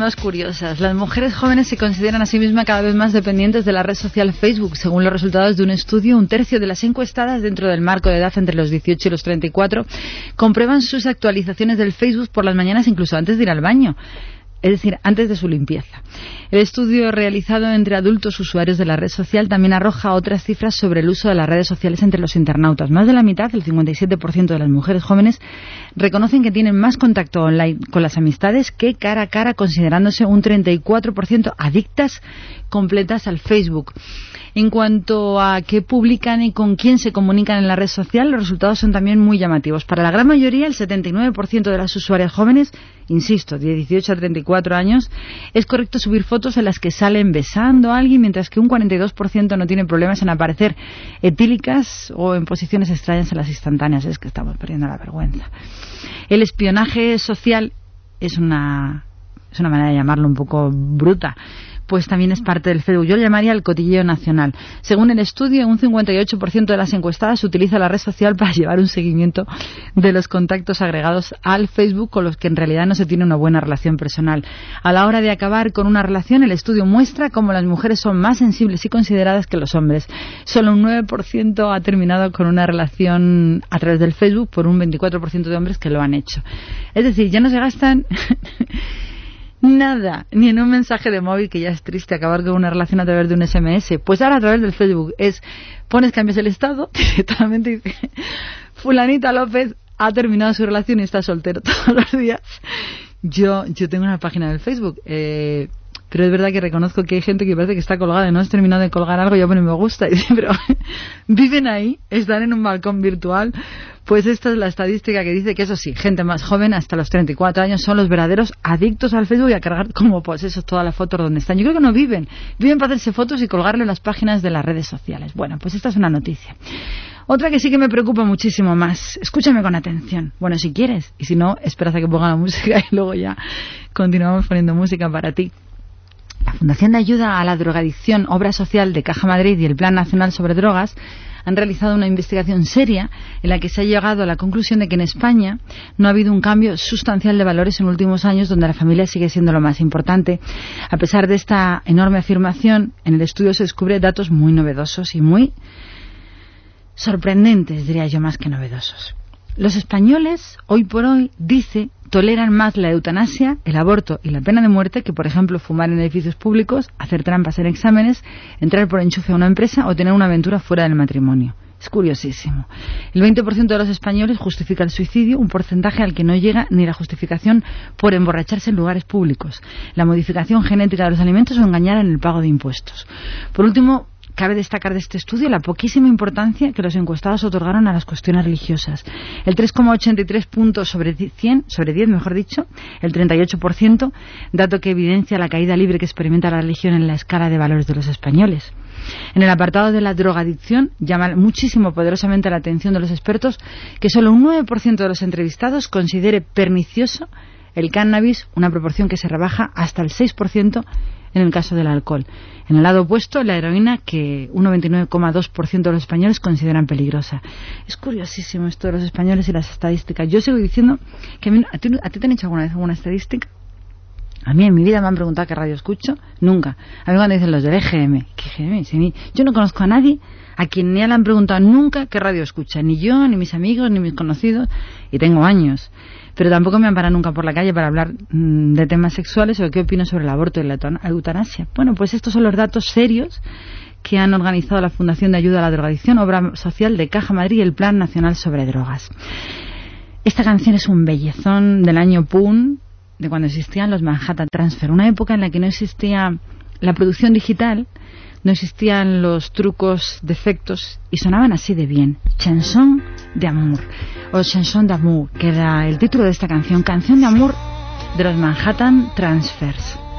Más curiosas. Las mujeres jóvenes se consideran a sí mismas cada vez más dependientes de la red social Facebook. Según los resultados de un estudio, un tercio de las encuestadas dentro del marco de edad entre los 18 y los 34 comprueban sus actualizaciones del Facebook por las mañanas incluso antes de ir al baño es decir, antes de su limpieza. El estudio realizado entre adultos usuarios de la red social también arroja otras cifras sobre el uso de las redes sociales entre los internautas. Más de la mitad, el 57% de las mujeres jóvenes, reconocen que tienen más contacto online con las amistades que cara a cara, considerándose un 34% adictas completas al Facebook. En cuanto a qué publican y con quién se comunican en la red social, los resultados son también muy llamativos. Para la gran mayoría, el 79% de las usuarias jóvenes, insisto, de 18 a 34 años, es correcto subir fotos en las que salen besando a alguien, mientras que un 42% no tiene problemas en aparecer etílicas o en posiciones extrañas en las instantáneas. Es que estamos perdiendo la vergüenza. El espionaje social es una, es una manera de llamarlo un poco bruta pues también es parte del Facebook. Yo lo llamaría el cotilleo nacional. Según el estudio, un 58% de las encuestadas utiliza la red social para (laughs) llevar un seguimiento de los contactos agregados al Facebook con los que en realidad no se tiene una buena relación personal. A la hora de acabar con una relación, el estudio muestra cómo las mujeres son más sensibles y consideradas que los hombres. Solo un 9% ha terminado con una relación a través del Facebook por un 24% de hombres que lo han hecho. Es decir, ya no se gastan (laughs) Nada, ni en un mensaje de móvil que ya es triste acabar con una relación a través de un SMS. Pues ahora a través del Facebook es, pones, cambias el estado, (laughs) directamente dice, fulanita López ha terminado su relación y está soltero (laughs) todos los días. Yo, yo tengo una página del Facebook, eh, pero es verdad que reconozco que hay gente que parece que está colgada y no has terminado de colgar algo, yo pone me gusta, (laughs) y dice, pero viven ahí, están en un balcón virtual, pues esta es la estadística que dice que eso sí, gente más joven hasta los 34 años son los verdaderos adictos al Facebook y a cargar como pues eso todas las fotos donde están. Yo creo que no viven, viven para hacerse fotos y colgarle en las páginas de las redes sociales. Bueno, pues esta es una noticia. Otra que sí que me preocupa muchísimo más. Escúchame con atención. Bueno, si quieres. Y si no, esperas a que ponga la (laughs) música y luego ya continuamos poniendo música para ti. La Fundación de Ayuda a la Drogadicción, Obra Social de Caja Madrid y el Plan Nacional sobre Drogas han realizado una investigación seria en la que se ha llegado a la conclusión de que en España no ha habido un cambio sustancial de valores en últimos años donde la familia sigue siendo lo más importante. A pesar de esta enorme afirmación, en el estudio se descubre datos muy novedosos y muy sorprendentes, diría yo, más que novedosos. Los españoles, hoy por hoy, dice, toleran más la eutanasia, el aborto y la pena de muerte que, por ejemplo, fumar en edificios públicos, hacer trampas en exámenes, entrar por enchufe a una empresa o tener una aventura fuera del matrimonio. Es curiosísimo. El 20% de los españoles justifica el suicidio, un porcentaje al que no llega ni la justificación por emborracharse en lugares públicos, la modificación genética de los alimentos o engañar en el pago de impuestos. Por último, Cabe destacar de este estudio la poquísima importancia que los encuestados otorgaron a las cuestiones religiosas. El 3,83 puntos sobre 100, sobre 10, mejor dicho, el 38%, dato que evidencia la caída libre que experimenta la religión en la escala de valores de los españoles. En el apartado de la drogadicción, llama muchísimo poderosamente la atención de los expertos que solo un 9% de los entrevistados considere pernicioso el cannabis, una proporción que se rebaja hasta el 6% en el caso del alcohol. En el lado opuesto, la heroína, que un 99,2% de los españoles consideran peligrosa. Es curiosísimo esto de los españoles y las estadísticas. Yo sigo diciendo que a, ti, te han hecho alguna vez alguna estadística. A mí en mi vida me han preguntado qué radio escucho. Nunca. A mí cuando dicen los del EGM. ¿Qué EGM? yo no conozco a nadie a quien ni le han preguntado nunca qué radio escucha. Ni yo, ni mis amigos, ni mis conocidos. Y tengo años pero tampoco me han parado nunca por la calle para hablar mm, de temas sexuales o qué opino sobre el aborto y la eutanasia. Bueno, pues estos son los datos serios que han organizado la Fundación de Ayuda a la Drogadicción, Obra Social de Caja Madrid y el Plan Nacional sobre Drogas. Esta canción es un bellezón del año PUN, de cuando existían los Manhattan Transfer, una época en la que no existía la producción digital, no existían los trucos de efectos y sonaban así de bien. Chanson d'amour o Chanson d'amour, que era el título de esta canción, canción de amor de los Manhattan Transfers.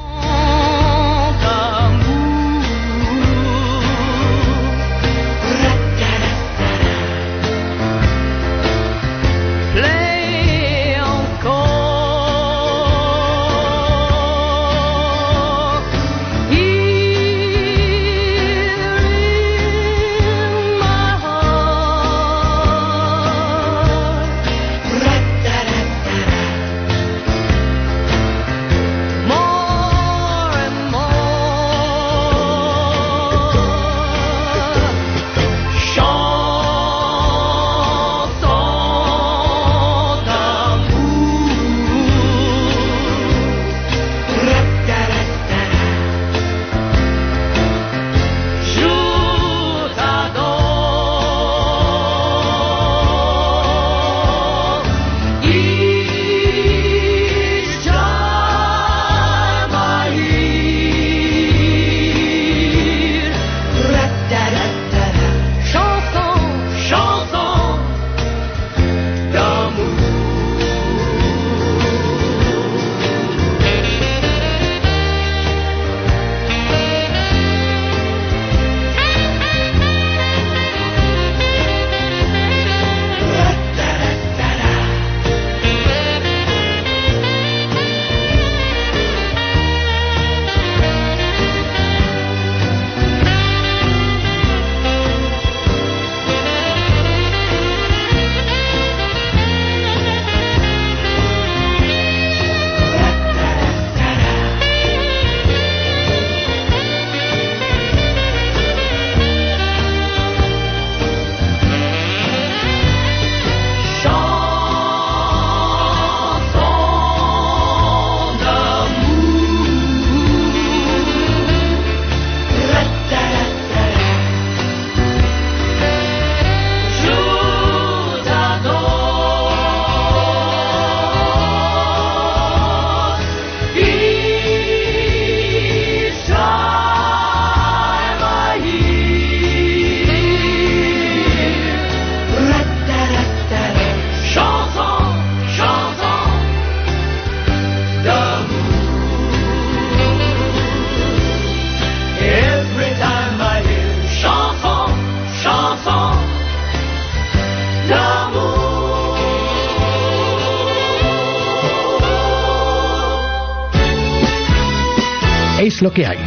Lo que hay.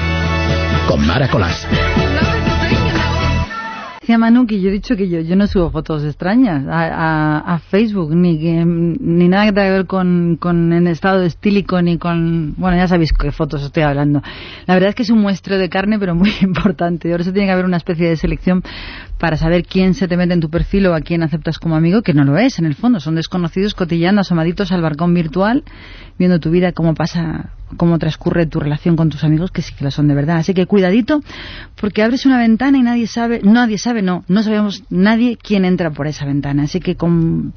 Con Mara Colás. Decía Manu que yo he dicho que yo, yo no subo fotos extrañas a, a- a Facebook, ni que, ni nada que tenga que ver con, con el estado estílico, ni con... Bueno, ya sabéis qué fotos estoy hablando. La verdad es que es un muestreo de carne, pero muy (laughs) importante. Por eso tiene que haber una especie de selección para saber quién se te mete en tu perfil o a quién aceptas como amigo, que no lo es, en el fondo. Son desconocidos cotillando, asomaditos al barcón virtual, viendo tu vida, cómo pasa, cómo transcurre tu relación con tus amigos, que sí que lo son de verdad. Así que cuidadito, porque abres una ventana y nadie sabe, nadie sabe, no, no sabemos nadie quién entra por esa ventana. Así que con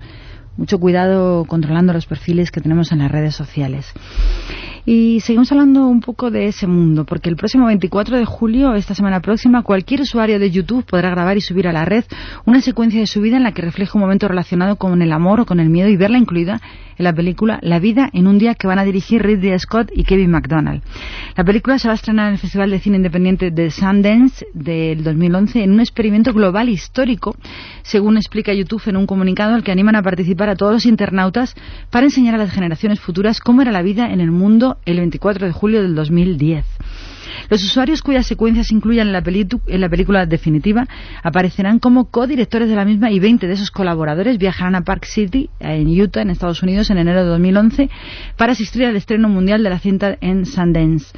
mucho cuidado controlando los perfiles que tenemos en las redes sociales. Y seguimos hablando un poco de ese mundo, porque el próximo 24 de julio, esta semana próxima, cualquier usuario de YouTube podrá grabar y subir a la red una secuencia de su vida en la que refleja un momento relacionado con el amor o con el miedo y verla incluida en la película La vida en un día que van a dirigir Ridley Scott y Kevin McDonald. La película se va a estrenar en el Festival de Cine Independiente de Sundance del 2011 en un experimento global histórico, según explica YouTube en un comunicado al que animan a participar a todos los internautas para enseñar a las generaciones futuras cómo era la vida en el mundo el 24 de julio del 2010. Los usuarios cuyas secuencias se incluyan en la, en la película definitiva aparecerán como codirectores de la misma y 20 de esos colaboradores viajarán a Park City, en Utah, en Estados Unidos, en enero de 2011 para asistir al estreno mundial de la cinta en Sundance.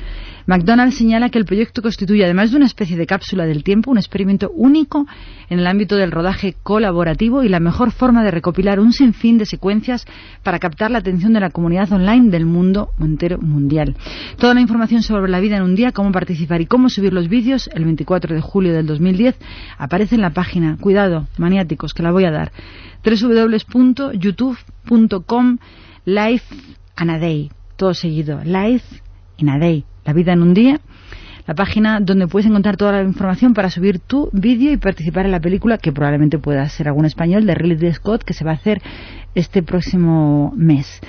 McDonald's señala que el proyecto constituye, además de una especie de cápsula del tiempo, un experimento único en el ámbito del rodaje colaborativo y la mejor forma de recopilar un sinfín de secuencias para captar la atención de la comunidad online del mundo entero mundial. Toda la información sobre la vida en un día, cómo participar y cómo subir los vídeos el 24 de julio del 2010 aparece en la página. Cuidado, maniáticos, que la voy a dar. www.youtube.com Life and a Day. Todo seguido. Life in a Day. La vida en un día. La página donde puedes encontrar toda la información para subir tu vídeo y participar en la película, que probablemente pueda ser algún español, de Ridley Scott, que se va a hacer este próximo mes.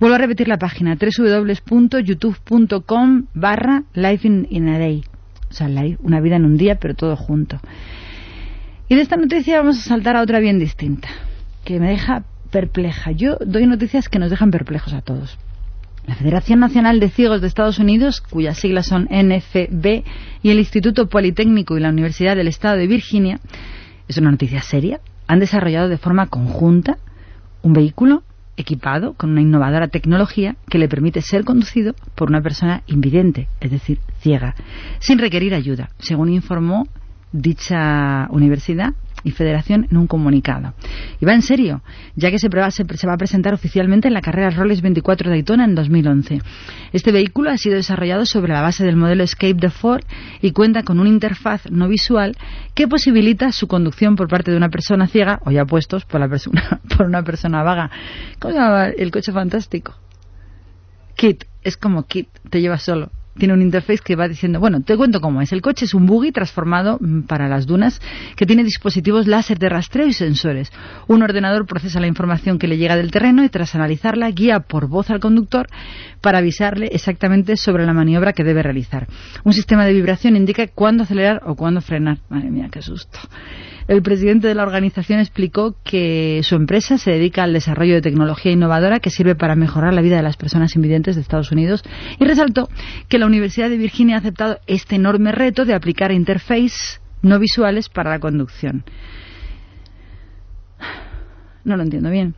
Vuelvo a repetir la página, www.youtube.com barra Life in, a Day. O sea, una vida en un día, pero todo junto. Y de esta noticia vamos a saltar a otra bien distinta, que me deja perpleja. Yo doy noticias que nos dejan perplejos a todos. La Federación Nacional de Ciegos de Estados Unidos, cuyas siglas son NFB, y el Instituto Politécnico y la Universidad del Estado de Virginia, es una noticia seria, han desarrollado de forma conjunta un vehículo equipado con una innovadora tecnología que le permite ser conducido por una persona invidente, es decir, ciega, sin requerir ayuda, según informó dicha universidad y federación en un comunicado. Y va en serio, ya que se, prueba- se, se va a presentar oficialmente en la carrera Rolex 24 de Daytona en 2011. Este vehículo ha sido desarrollado sobre la base del modelo Escape de Ford y cuenta con una interfaz no visual que posibilita su conducción por parte de una persona ciega o ya puestos por, la persona, (laughs) por una persona vaga. ¿Cómo se llama el coche fantástico? Kit, es como Kit, te lleva solo. Tiene un interface que va diciendo, bueno, te cuento cómo es. El coche es un buggy transformado mm, para las dunas que tiene dispositivos láser de rastreo y sensores. Un ordenador procesa la información que le llega del terreno y tras analizarla guía por voz al conductor para avisarle exactamente sobre la maniobra que debe realizar. Un sistema de vibración indica cuándo acelerar o cuándo frenar. Madre mía, qué susto. El presidente de la organización explicó que su empresa se dedica al desarrollo de tecnología innovadora que sirve para mejorar la vida de las personas invidentes de Estados Unidos y resaltó que la Universidad de Virginia ha aceptado este enorme reto de aplicar interfaces no visuales para la conducción. No lo entiendo bien.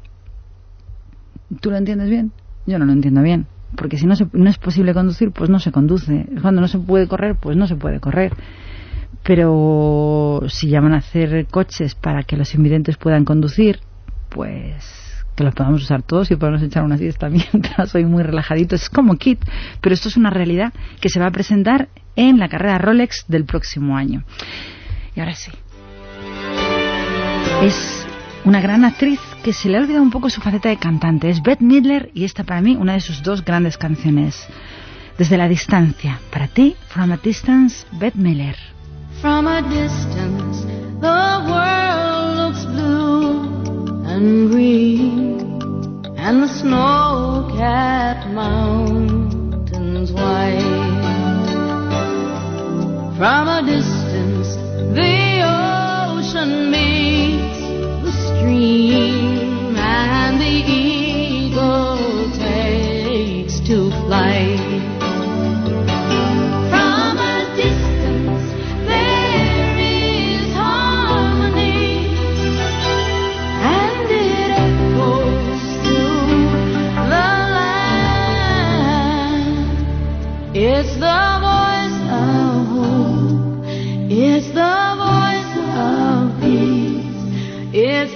¿Tú lo entiendes bien? Yo no lo entiendo bien. Porque si no, se- no es posible conducir, pues no se conduce. Cuando no se puede correr, pues no se puede correr pero si llaman a hacer coches para que los invidentes puedan conducir, pues que los podamos usar todos y podemos echar una siesta (laughs) mientras soy muy relajadito. Es como kit, pero esto es una realidad que se va a presentar en la carrera Rolex del próximo año. Y ahora sí. Es una gran actriz que se le ha olvidado un poco su faceta de cantante. Es Bette Midler y esta para mí una de sus dos grandes canciones. Desde la distancia. Para ti, From a Distance, Bette Midler. From a distance, the world looks blue and green, and the snow-capped mountains white. From a distance, the ocean meets the stream, and the is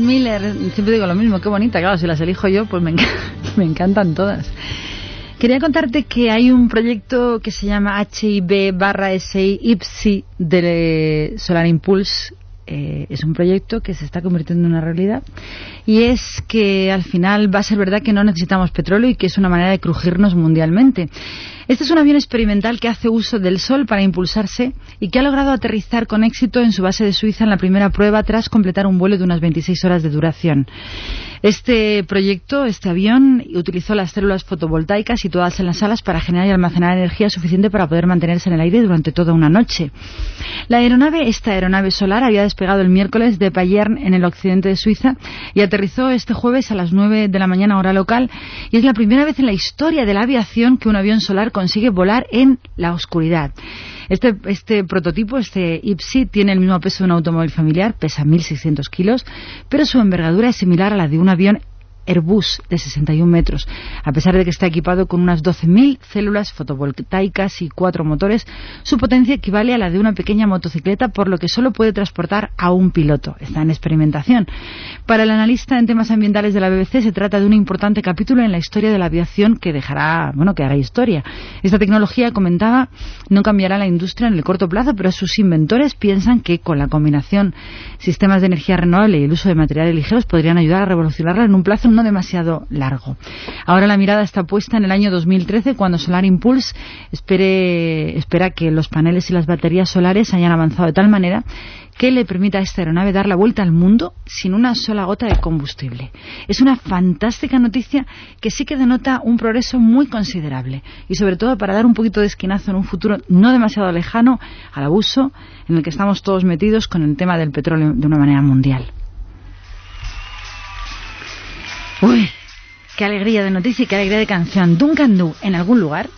Miller. Siempre digo lo mismo, qué bonita. Claro, si las elijo yo, pues me (laughs) encantan todas. Quería contarte que hay un proyecto que se llama HIB barra SI IPSI de Solar Impulse. Eh, es un proyecto que se está convirtiendo en una realidad y es que al final va a ser verdad que no necesitamos petróleo y que es una manera de crujirnos mundialmente. Este es un avión experimental que hace uso del sol para impulsarse y que ha logrado aterrizar con éxito en su base de Suiza en la primera prueba tras completar un vuelo de unas 26 horas de duración. Este proyecto, este avión, utilizó las células fotovoltaicas situadas en las alas para generar y almacenar energía suficiente para poder mantenerse en el aire durante toda una noche. La aeronave, esta aeronave solar, había despegado el miércoles de Payern en el occidente de Suiza y aterrizó este jueves a las 9 de la mañana hora local y es la primera vez en la historia de la aviación que un avión solar consigue volar en la oscuridad. Este, este prototipo, este IPSI, tiene el mismo peso de un automóvil familiar, pesa 1.600 kilos, pero su envergadura es similar a la de un avión Airbus de 61 metros. A pesar de que está equipado con unas 12.000 células fotovoltaicas y cuatro motores, su potencia equivale a la de una pequeña motocicleta, por lo que solo puede transportar a un piloto. Está en experimentación. Para el analista en temas ambientales de la BBC se trata de un importante capítulo en la historia de la aviación que dejará, bueno, que hará historia. Esta tecnología, comentaba, no cambiará la industria en el corto plazo, pero sus inventores piensan que con la combinación sistemas de energía renovable y el uso de materiales ligeros podrían ayudar a revolucionarla en un plazo no demasiado largo. Ahora la mirada está puesta en el año 2013 cuando Solar Impulse espera que los paneles y las baterías solares hayan avanzado de tal manera que le permita a esta aeronave dar la vuelta al mundo sin una sola gota de combustible. Es una fantástica noticia que sí que denota un progreso muy considerable y sobre todo para dar un poquito de esquinazo en un futuro no demasiado lejano al abuso en el que estamos todos metidos con el tema del petróleo de una manera mundial. Uy, qué alegría de noticia y qué alegría de canción. Duncan Du, en algún lugar.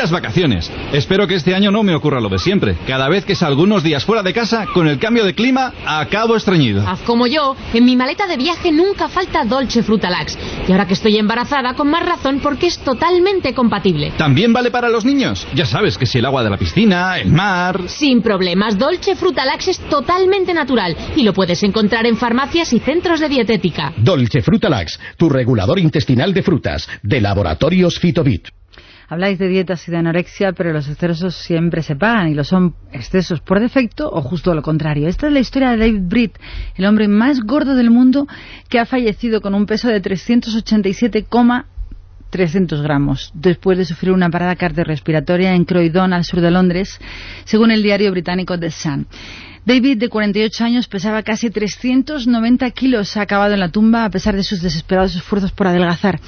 Las vacaciones. Espero que este año no me ocurra lo de siempre. Cada vez que salgo unos días fuera de casa, con el cambio de clima, acabo estreñido. Haz como yo, en mi maleta de viaje nunca falta Dolce Frutalax. Y ahora que estoy embarazada, con más razón porque es totalmente compatible. ¿También vale para los niños? Ya sabes que si el agua de la piscina, el mar... Sin problemas, Dolce Frutalax es totalmente natural y lo puedes encontrar en farmacias y centros de dietética. Dolce Frutalax, tu regulador intestinal de frutas, de Laboratorios Fitobit. Habláis de dietas y de anorexia, pero los excesos siempre se pagan y lo son excesos por defecto o justo lo contrario. Esta es la historia de David Britt, el hombre más gordo del mundo que ha fallecido con un peso de 387,300 gramos después de sufrir una parada cardiorrespiratoria en Croydon, al sur de Londres, según el diario británico The Sun. David, de 48 años, pesaba casi 390 kilos. Ha acabado en la tumba a pesar de sus desesperados esfuerzos por adelgazar.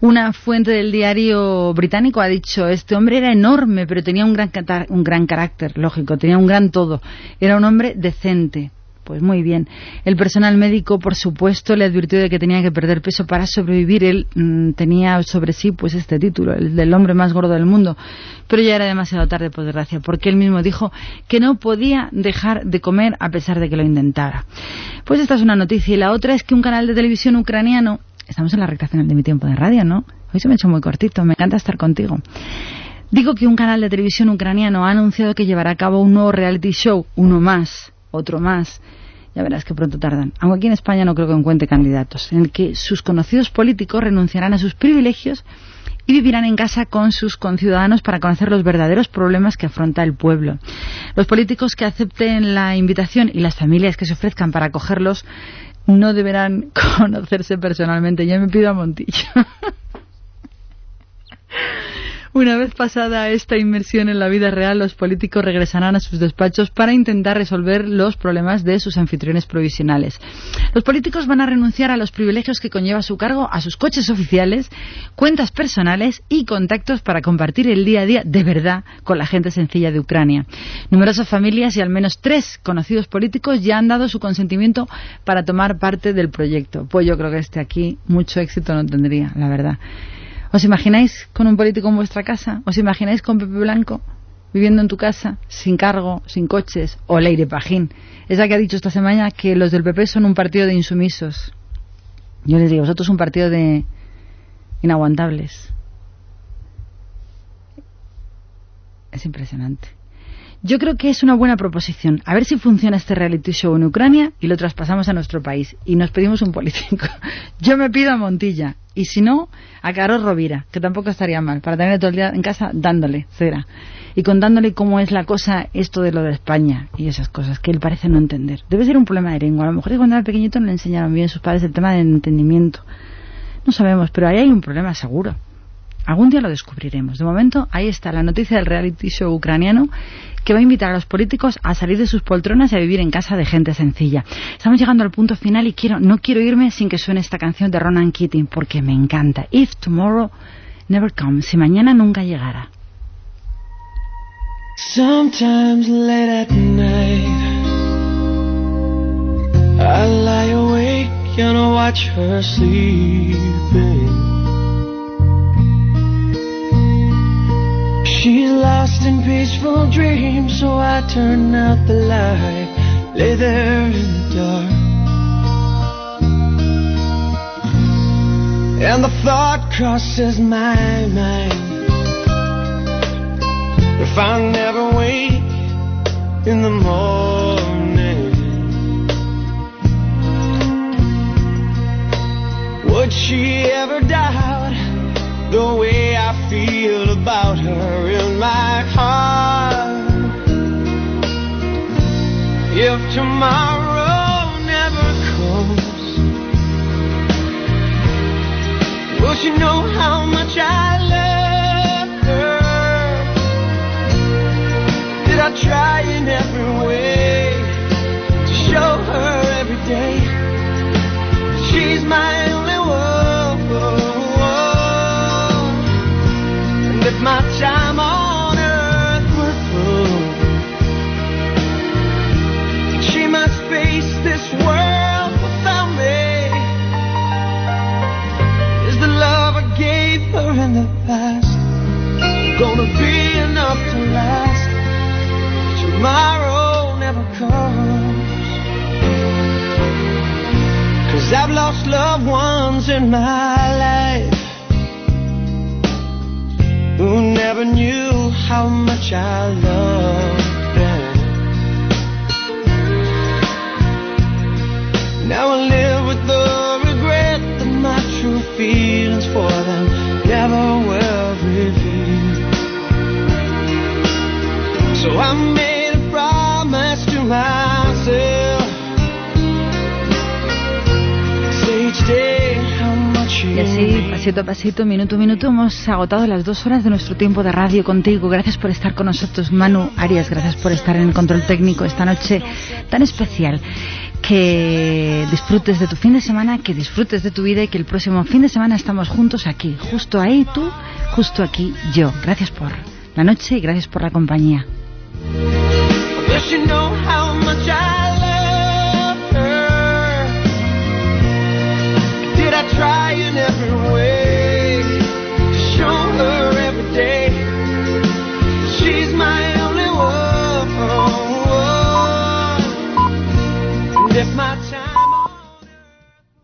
Una fuente del diario británico ha dicho, este hombre era enorme, pero tenía un gran, un gran carácter, lógico, tenía un gran todo. Era un hombre decente. Pues muy bien. El personal médico, por supuesto, le advirtió de que tenía que perder peso para sobrevivir. Él mm, tenía sobre sí pues este título, el del hombre más gordo del mundo. Pero ya era demasiado tarde, por desgracia, porque él mismo dijo que no podía dejar de comer a pesar de que lo intentara. Pues esta es una noticia. Y la otra es que un canal de televisión ucraniano... Estamos en la recta final de mi tiempo de radio, ¿no? Hoy se me ha hecho muy cortito. Me encanta estar contigo. Digo que un canal de televisión ucraniano ha anunciado que llevará a cabo un nuevo reality show, uno más, otro más. Ya verás que pronto tardan. Aunque aquí en España no creo que encuentre candidatos, en el que sus conocidos políticos renunciarán a sus privilegios y vivirán en casa con sus conciudadanos para conocer los verdaderos problemas que afronta el pueblo. Los políticos que acepten la invitación y las familias que se ofrezcan para acogerlos no deberán (laughs) conocerse personalmente. Ya me pido a Montillo. Una vez pasada esta inmersión en la vida real, los políticos regresarán a sus despachos para intentar resolver los problemas de sus anfitriones provisionales. Los políticos van a renunciar a los privilegios que conlleva su cargo, a sus coches oficiales, cuentas personales y contactos para compartir el día a día de verdad con la gente sencilla de Ucrania. Numerosas familias y al menos tres conocidos políticos ya han dado su consentimiento para tomar parte del proyecto. Pues yo creo que este aquí mucho éxito no tendría, la verdad. ¿Os imagináis con un político en vuestra casa? ¿Os imagináis con Pepe Blanco viviendo en tu casa, sin cargo, sin coches? O Leire Pajín, esa que ha dicho esta semana que los del PP son un partido de insumisos. Yo les digo, vosotros un partido de inaguantables. Es impresionante. Yo creo que es una buena proposición. A ver si funciona este reality show en Ucrania y lo traspasamos a nuestro país. Y nos pedimos un político. (laughs) Yo me pido a Montilla. Y si no, a Carlos Rovira, que tampoco estaría mal, para tener todo el día en casa dándole cera. Y contándole cómo es la cosa, esto de lo de España y esas cosas, que él parece no entender. Debe ser un problema de lengua. A lo mejor cuando era pequeñito no le enseñaron bien sus padres el tema del entendimiento. No sabemos, pero ahí hay un problema seguro. Algún día lo descubriremos. De momento, ahí está la noticia del reality show ucraniano que va a invitar a los políticos a salir de sus poltronas y a vivir en casa de gente sencilla. Estamos llegando al punto final y quiero, no quiero irme sin que suene esta canción de Ronan Keating porque me encanta. If tomorrow never comes, si mañana nunca llegara. Sometimes late at night, lie awake watch her. She's lost in peaceful dreams, so I turn out the light, lay there in the dark. And the thought crosses my mind. If I never wake in the morning, would she ever doubt the way I feel about her in my heart? If tomorrow never comes, will she know how much I love her? Did I try in every way to show her every day my time on earth were through, she must face this world without me. Is the love I gave her in the past gonna be enough to last? Tomorrow never comes. Cause I've lost loved ones in my life who never knew how much I loved them. Now I live with the regret that my true feelings for them never were revealed. So I made Y así, pasito a pasito, minuto a minuto, hemos agotado las dos horas de nuestro tiempo de radio contigo. Gracias por estar con nosotros, Manu Arias. Gracias por estar en el control técnico esta noche tan especial. Que disfrutes de tu fin de semana, que disfrutes de tu vida y que el próximo fin de semana estamos juntos aquí. Justo ahí tú, justo aquí yo. Gracias por la noche y gracias por la compañía.